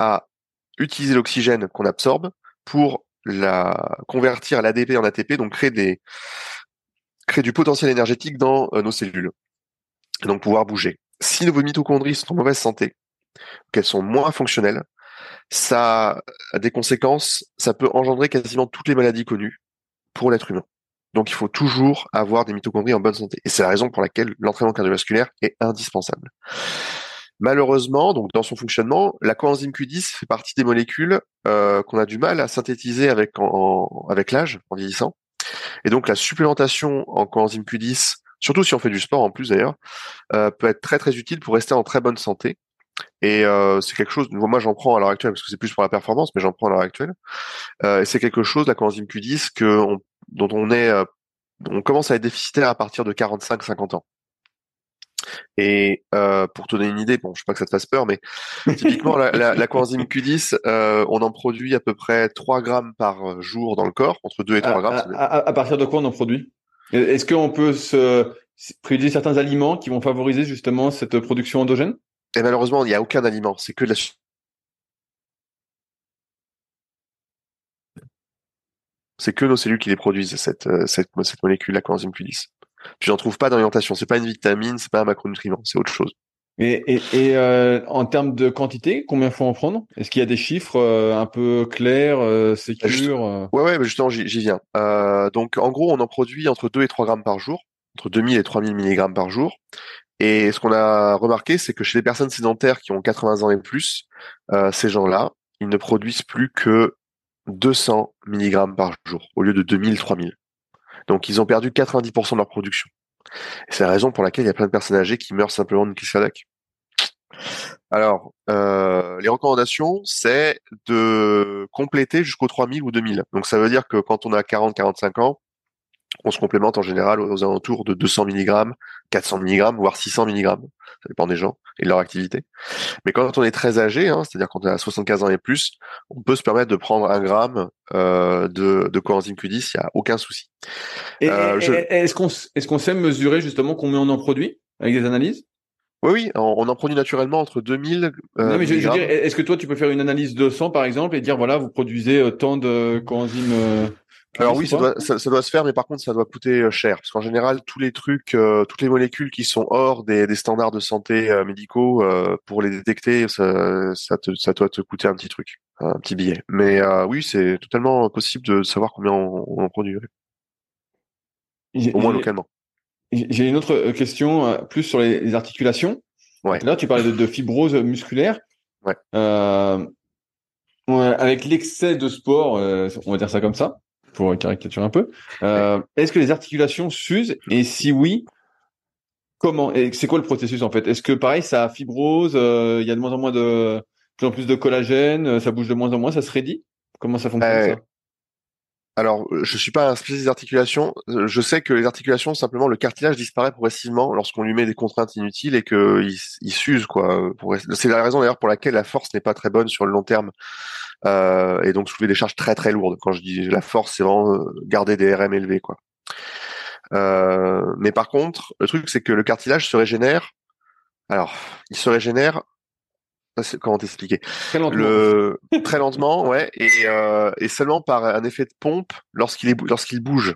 à utiliser l'oxygène qu'on absorbe pour la convertir l'ADP en ATP, donc créer des créer du potentiel énergétique dans euh, nos cellules, et donc pouvoir bouger. Si nos mitochondries sont en mauvaise santé, qu'elles sont moins fonctionnelles, ça a des conséquences, ça peut engendrer quasiment toutes les maladies connues pour l'être humain. Donc il faut toujours avoir des mitochondries en bonne santé. Et c'est la raison pour laquelle l'entraînement cardiovasculaire est indispensable. Malheureusement, donc dans son fonctionnement, la coenzyme Q10 fait partie des molécules euh, qu'on a du mal à synthétiser avec avec l'âge, en vieillissant. Et donc la supplémentation en coenzyme Q10, surtout si on fait du sport en plus d'ailleurs, euh, peut être très très utile pour rester en très bonne santé. Et euh, c'est quelque chose, moi j'en prends à l'heure actuelle parce que c'est plus pour la performance, mais j'en prends à l'heure actuelle. et c'est quelque chose, la coenzyme Q10, que dont on est, on commence à être déficitaire à partir de 45-50 ans. Et euh, pour te donner une idée, bon, je sais pas que ça te fasse peur, mais typiquement la, la, la, coenzyme Q10, euh, on en produit à peu près 3 grammes par jour dans le corps, entre 2 et 3 grammes. À, partir de quoi on en produit? Est-ce qu'on peut se privilégier certains aliments qui vont favoriser justement cette production endogène? Et malheureusement, il n'y a aucun aliment, c'est que de la c'est que nos cellules qui les produisent cette, euh, cette, cette molécule, la coenzyme Q10. Puis j'en trouve pas d'orientation. C'est pas une vitamine, c'est pas un macronutriment, c'est autre chose. Et, et, et euh, en termes de quantité, combien faut en prendre? Est-ce qu'il y a des chiffres euh, un peu clairs, euh, sécures euh? Ouais, ouais, mais justement, j'y viens. Donc, en gros, on en produit entre 2 et 3 grammes par jour, entre 2000 et 3000 milligrammes par jour. Et ce qu'on a remarqué, c'est que chez les personnes sédentaires qui ont 80 ans et plus, ces gens-là, ils ne produisent plus que 200 milligrammes par jour au lieu de 2000, 3000. Donc ils ont perdu 90% de leur production. c'est la raison pour laquelle il y a plein de personnes âgées qui meurent simplement d'une crise cardiaque. Alors, euh, les recommandations, c'est de compléter jusqu'au 3000 ou 2000. Donc ça veut dire que quand on a 40-45 ans, on se complémente en général aux alentours de 200 mg, 400 mg, voire 600 mg. Ça dépend des gens et de leur activité. Mais quand on est très âgé, hein, c'est-à-dire quand on a 75 ans et plus, on peut se permettre de prendre un gramme euh, de, de coenzyme Q10, il n'y a aucun souci. Euh, est-ce qu'on sait mesurer justement combien on en produit avec des analyses? Oui, oui, on, en produit naturellement entre 2000. Euh, non, mais je, je veux dire, est-ce que toi, tu peux faire une analyse de sang, par exemple, et dire voilà, vous produisez tant de coenzymes alors oui, ça doit, ça, doit, se faire, mais par contre, ça doit coûter euh, cher, parce qu'en général, tous les trucs, euh, toutes les molécules qui sont hors des, des standards de santé euh, médicaux, pour les détecter, ça, ça, te, ça doit te coûter un petit truc, un petit billet. Mais oui, c'est totalement possible de savoir combien on, en produit, au moins localement. J'ai une autre question, plus sur les, articulations. Ouais. Là, tu parlais de, de fibrose musculaire. Ouais. avec l'excès de sport, on va dire ça comme ça pour caricaturer un peu. Euh, est-ce que les articulations s'usent et si oui, comment Et c'est quoi le processus en fait? Est-ce que pareil, ça fibrose euh, Il y a de moins en moins de plus en plus de collagène, ça bouge de moins en moins, ça se raidit Comment ça fonctionne ça? Alors, je suis pas un spécialiste d'articulation. Je sais que les articulations, simplement, le cartilage disparaît progressivement lorsqu'on lui met des contraintes inutiles et qu'il il s'use, quoi. C'est la raison d'ailleurs pour laquelle la force n'est pas très bonne sur le long terme. Euh, et donc soulever des charges très très lourdes. Quand je dis la force, c'est vraiment garder des RM élevés, quoi. Euh, mais par contre, le truc, c'est que le cartilage se régénère. Alors, il se régénère comment t'expliquer? Très lentement. Le... très lentement, ouais, et, euh, et seulement par un effet de pompe lorsqu'il est lorsqu'il bouge.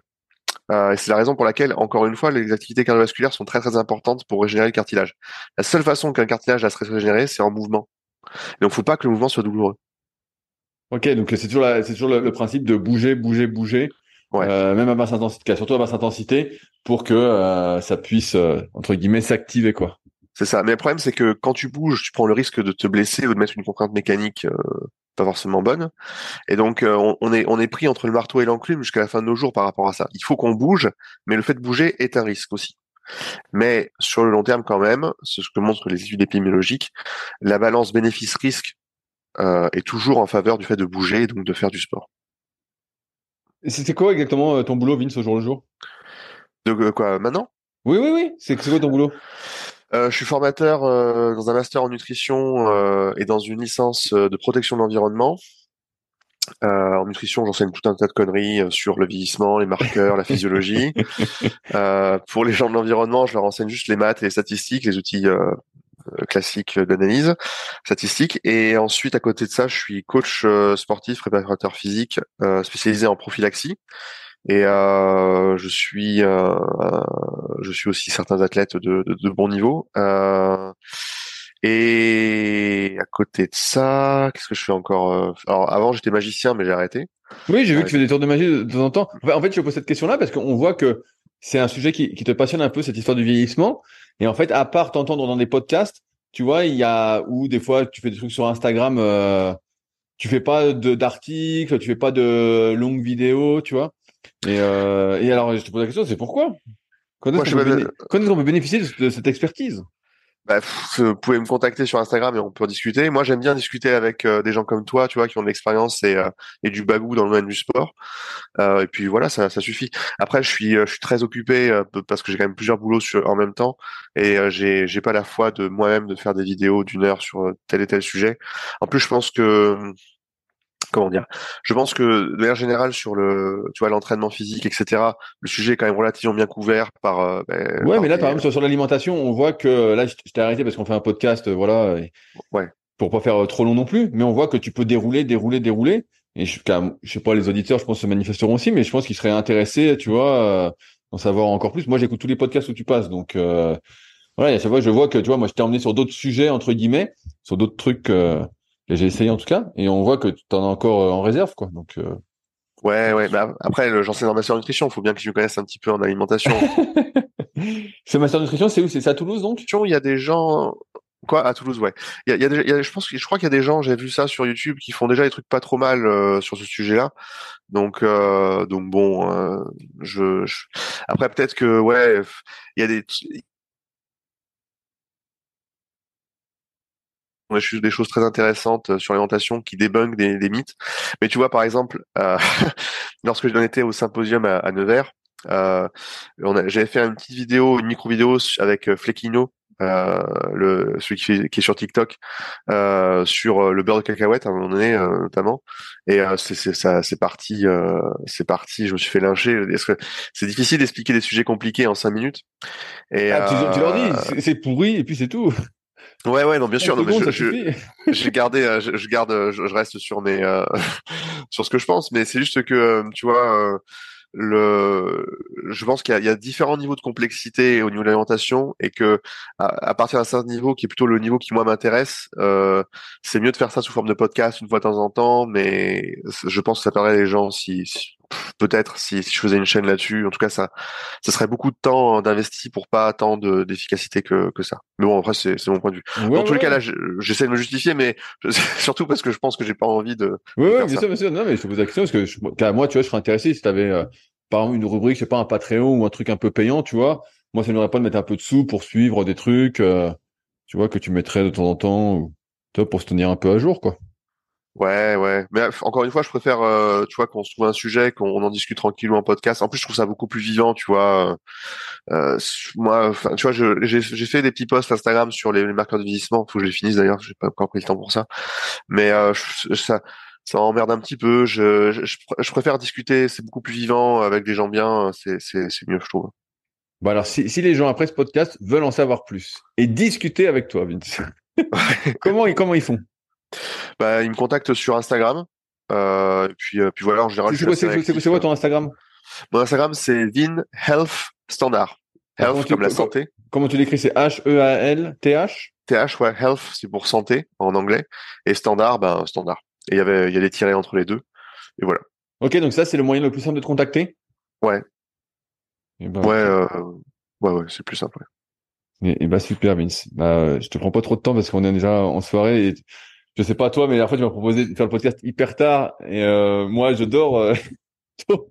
Euh, et c'est la raison pour laquelle, encore une fois, les activités cardiovasculaires sont très très importantes pour régénérer le cartilage. La seule façon qu'un cartilage va se régénérer, c'est en mouvement. Donc, faut pas que le mouvement soit douloureux. Ok, donc c'est toujours c'est toujours le, principe de bouger, bouger, bouger, ouais. euh, même à basse intensité, surtout à basse intensité, pour que ça puisse entre guillemets s'activer quoi. C'est ça. Mais le problème, c'est que quand tu bouges, tu prends le risque de te blesser ou de mettre une contrainte mécanique euh, pas forcément bonne. Et donc, euh, on, est on est pris entre le marteau et l'enclume jusqu'à la fin de nos jours par rapport à ça. Il faut qu'on bouge, mais le fait de bouger est un risque aussi. Mais sur le long terme, quand même, c'est ce que montrent les études épidémiologiques, la balance bénéfice-risque euh, est toujours en faveur du fait de bouger et donc de faire du sport. C'était quoi exactement ton boulot, Vince, au jour le jour? De quoi maintenant? Oui, oui, oui. C'est quoi ton boulot? Euh, je suis formateur euh, dans un master en nutrition euh, et dans une licence de protection de l'environnement. en nutrition, j'enseigne tout un tas de conneries sur le vieillissement, les marqueurs, la physiologie. pour les gens de l'environnement, je leur enseigne juste les maths et les statistiques, les outils classiques d'analyse statistique. Et ensuite, à côté de ça, je suis coach sportif, préparateur physique, spécialisé en prophylaxie. Et euh, je suis euh, je suis aussi certains athlètes de, de, de bon niveau. Euh, et à côté de ça, qu'est-ce que je fais encore euh, Alors avant j'étais magicien mais j'ai arrêté. Oui, j'ai vu que tu fais des tours de magie de temps en temps. En fait, je pose cette question-là parce qu'on voit que c'est un sujet qui, qui, te passionne un peu cette histoire du vieillissement. Et en fait, à part t'entendre dans des podcasts, tu vois, il y a où des fois tu fais des trucs sur Instagram, euh, tu fais pas de d'articles, tu fais pas de longues vidéos, tu vois. Et, euh, et alors, je te pose la question, c'est pourquoi? Quand est-ce qu'on peut, bénéficier de, cette expertise? Bah, vous pouvez me contacter sur Instagram et on peut en discuter. Moi, j'aime bien discuter avec euh, des gens comme toi, tu vois, qui ont de l'expérience et, euh, et du bagou dans le domaine du sport. Euh, et puis voilà, ça, ça suffit. Après, je suis, je suis très occupé parce que j'ai quand même plusieurs boulots sur, en même temps et j'ai, j'ai pas la foi de moi-même de faire des vidéos d'une heure sur tel et tel sujet. En plus, je pense que comment dire Je pense que de manière générale sur le, tu vois, l'entraînement physique, etc. Le sujet est quand même relativement bien couvert par. Euh, ben, ouais, mais là, par exemple, sur, l'alimentation, on voit que là, je, t'ai arrêté parce qu'on fait un podcast, euh, voilà. ouais. Pour pas faire euh, trop long non plus, mais on voit que tu peux dérouler, dérouler, dérouler. Et je, je sais pas, les auditeurs, je pense, se manifesteront aussi, mais je pense qu'ils seraient intéressés, tu vois, d'en savoir encore plus. Moi, j'écoute tous les podcasts où tu passes, donc. Euh, voilà, à chaque fois, je vois que, tu vois, moi, je t'ai emmené sur d'autres sujets, entre guillemets, sur d'autres trucs j'ai essayé en tout cas, et on voit que tu en as encore euh, en réserve, quoi. Donc. Euh... Ouais, ouais. Bah, après, j'enseigne en master nutrition. Il faut bien que je me connaisse un petit peu en alimentation. Ce master nutrition, c'est où? C'est à Toulouse, donc? Il y a des gens. Quoi? À Toulouse, ouais. Il y a, il y a, il y a je pense, je crois qu'il y a des gens, j'ai vu ça sur YouTube, qui font déjà des trucs pas trop mal euh, sur ce sujet-là. Donc, euh, donc bon, euh, je, je, après peut-être que ouais, il y a des, on a juste des choses très intéressantes euh, sur l'alimentation qui débunkent des, des, mythes. Mais tu vois, par exemple, euh, lorsque j'en étais au symposium à, à Nevers, euh, j'avais fait une petite vidéo, une micro-vidéo avec euh, Flequino, euh, le, celui qui, fait, qui, est sur TikTok, euh, sur le beurre de cacahuète à un moment donné notamment. Et c'est ça, c'est parti, c'est parti. Je me suis fait lyncher. C'est difficile d'expliquer des sujets compliqués en cinq minutes? Et ah, tu, tu, leur dis, c'est pourri et puis c'est tout. Ouais, ouais, non, bien sûr. Non, mais je, j'ai gardé, euh, je, je garde, euh, je, reste sur mes, euh, sur ce que je pense, mais c'est juste que, tu vois, le, je pense qu'il y, y, a différents niveaux de complexité au niveau de l'alimentation et que à, partir d'un certain niveau, qui est plutôt le niveau qui moi m'intéresse, euh, c'est mieux de faire ça sous forme de podcast une fois de temps en temps, mais je pense que ça permet les gens si, si peut-être si, si, je faisais une chaîne là-dessus. En tout cas, ça, ça serait beaucoup de temps d'investi pour pas tant d'efficacité que, que ça. Mais bon, après, c'est mon point de vue. en tout cas, là, j'essaie de me justifier, mais surtout parce que je pense que j'ai pas envie de. Oui, oui, bien sûr, bien sûr. Non, mais je te pose la question parce que je, moi, tu vois, je serais intéressé si tu avais, euh, par exemple, une rubrique, je sais pas, un Patreon ou un truc un peu payant, tu vois. Moi, ça n'aurait pas de mettre un peu de sous pour suivre des trucs, euh, tu vois, que tu mettrais de temps en temps, ou, pour se tenir un peu à jour, quoi. Ouais, ouais. Mais encore une fois, je préfère, euh, tu vois, qu'on se trouve un sujet, qu'on en discute tranquillement en podcast. En plus, je trouve ça beaucoup plus vivant, tu vois. Euh, moi, enfin, tu vois, j'ai fait des petits posts Instagram sur les, marqueurs de vieillissement. Faut que je les finisse d'ailleurs. J'ai pas encore pris le temps pour ça. Mais euh, ça, ça emmerde un petit peu. Je, je, je préfère discuter. C'est beaucoup plus vivant avec des gens bien. C'est, mieux, je trouve. Bon alors, si, si les gens après ce podcast veulent en savoir plus et discuter avec toi, Vince, comment, comment ils font? Bah, il me contacte sur Instagram. Euh, puis, euh, puis voilà, en général. C'est quoi, ton Instagram? Mon Instagram, c'est Vin Health Standard. Health comme la santé. Comment tu l'écris? C'est H-E-A-L-T-H? T-H, ouais. Health, c'est pour santé en anglais. Et standard, ben standard. Et il y avait, il y a des tirets entre les deux. Et voilà. Ok, donc ça, c'est le moyen le plus simple de te contacter? Ouais. Ben, ouais, euh, ouais, ouais, c'est plus simple. Et, et, bah super Vince. Bah, je te prends pas trop de temps parce qu'on est déjà en soirée et je sais pas toi, mais la fois tu m'as proposé de faire le podcast hyper tard et euh, moi je dors euh, tôt.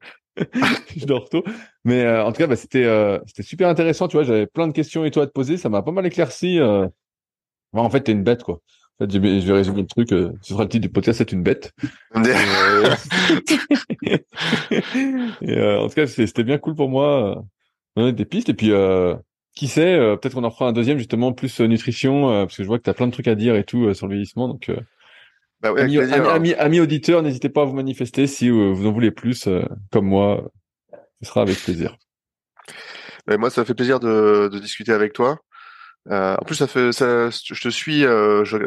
je dors tôt. Mais euh, en tout cas, bah, c'était euh, c'était super intéressant. Tu vois, j'avais plein de questions et toi à te poser. Ça m'a pas mal éclairci. Euh... en fait, t'es une bête quoi. En fait, je vais résumer le truc. ce sera le titre du podcast. C'est une bête. et, en tout cas, c'était bien cool pour moi. On a des pistes et puis qui sait, euh, peut-être qu'on en fera un deuxième justement plus euh, nutrition, euh, parce que je vois que tu as plein de trucs à dire et tout sur le vieillissement. Donc, bah amis, hein. auditeurs, n'hésitez pas à vous manifester si vous en voulez plus, comme moi, ce sera avec plaisir. moi, ça fait plaisir de, discuter avec toi. en plus, ça fait, ça, je te suis,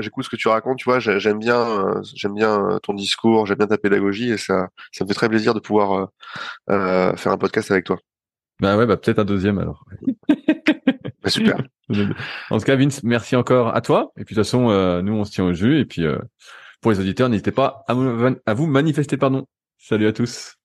j'écoute ce que tu racontes, tu vois, j'aime bien, j'aime bien ton discours, j'aime bien ta pédagogie, et ça, ça me fait très plaisir de pouvoir faire un podcast avec toi. Bah ouais, bah peut-être un deuxième alors. bah super. En tout cas, Vince, merci encore à toi. Et puis de toute façon, euh, nous on se tient au jeu. Et puis euh, pour les auditeurs, n'hésitez pas à, à vous manifester, pardon. Salut à tous.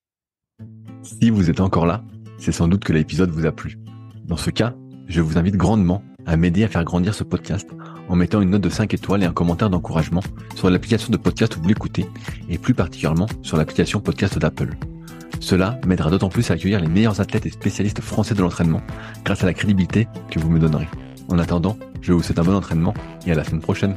Si vous êtes encore là, c'est sans doute que l'épisode vous a plu. Dans ce cas, je vous invite grandement à m'aider à faire grandir ce podcast en mettant une note de 5 étoiles et un commentaire d'encouragement sur l'application de podcast où vous l'écoutez et plus particulièrement sur l'application podcast d'Apple. Cela m'aidera d'autant plus à accueillir les meilleurs athlètes et spécialistes français de l'entraînement grâce à la crédibilité que vous me donnerez. En attendant, je vous souhaite un bon entraînement et à la semaine prochaine.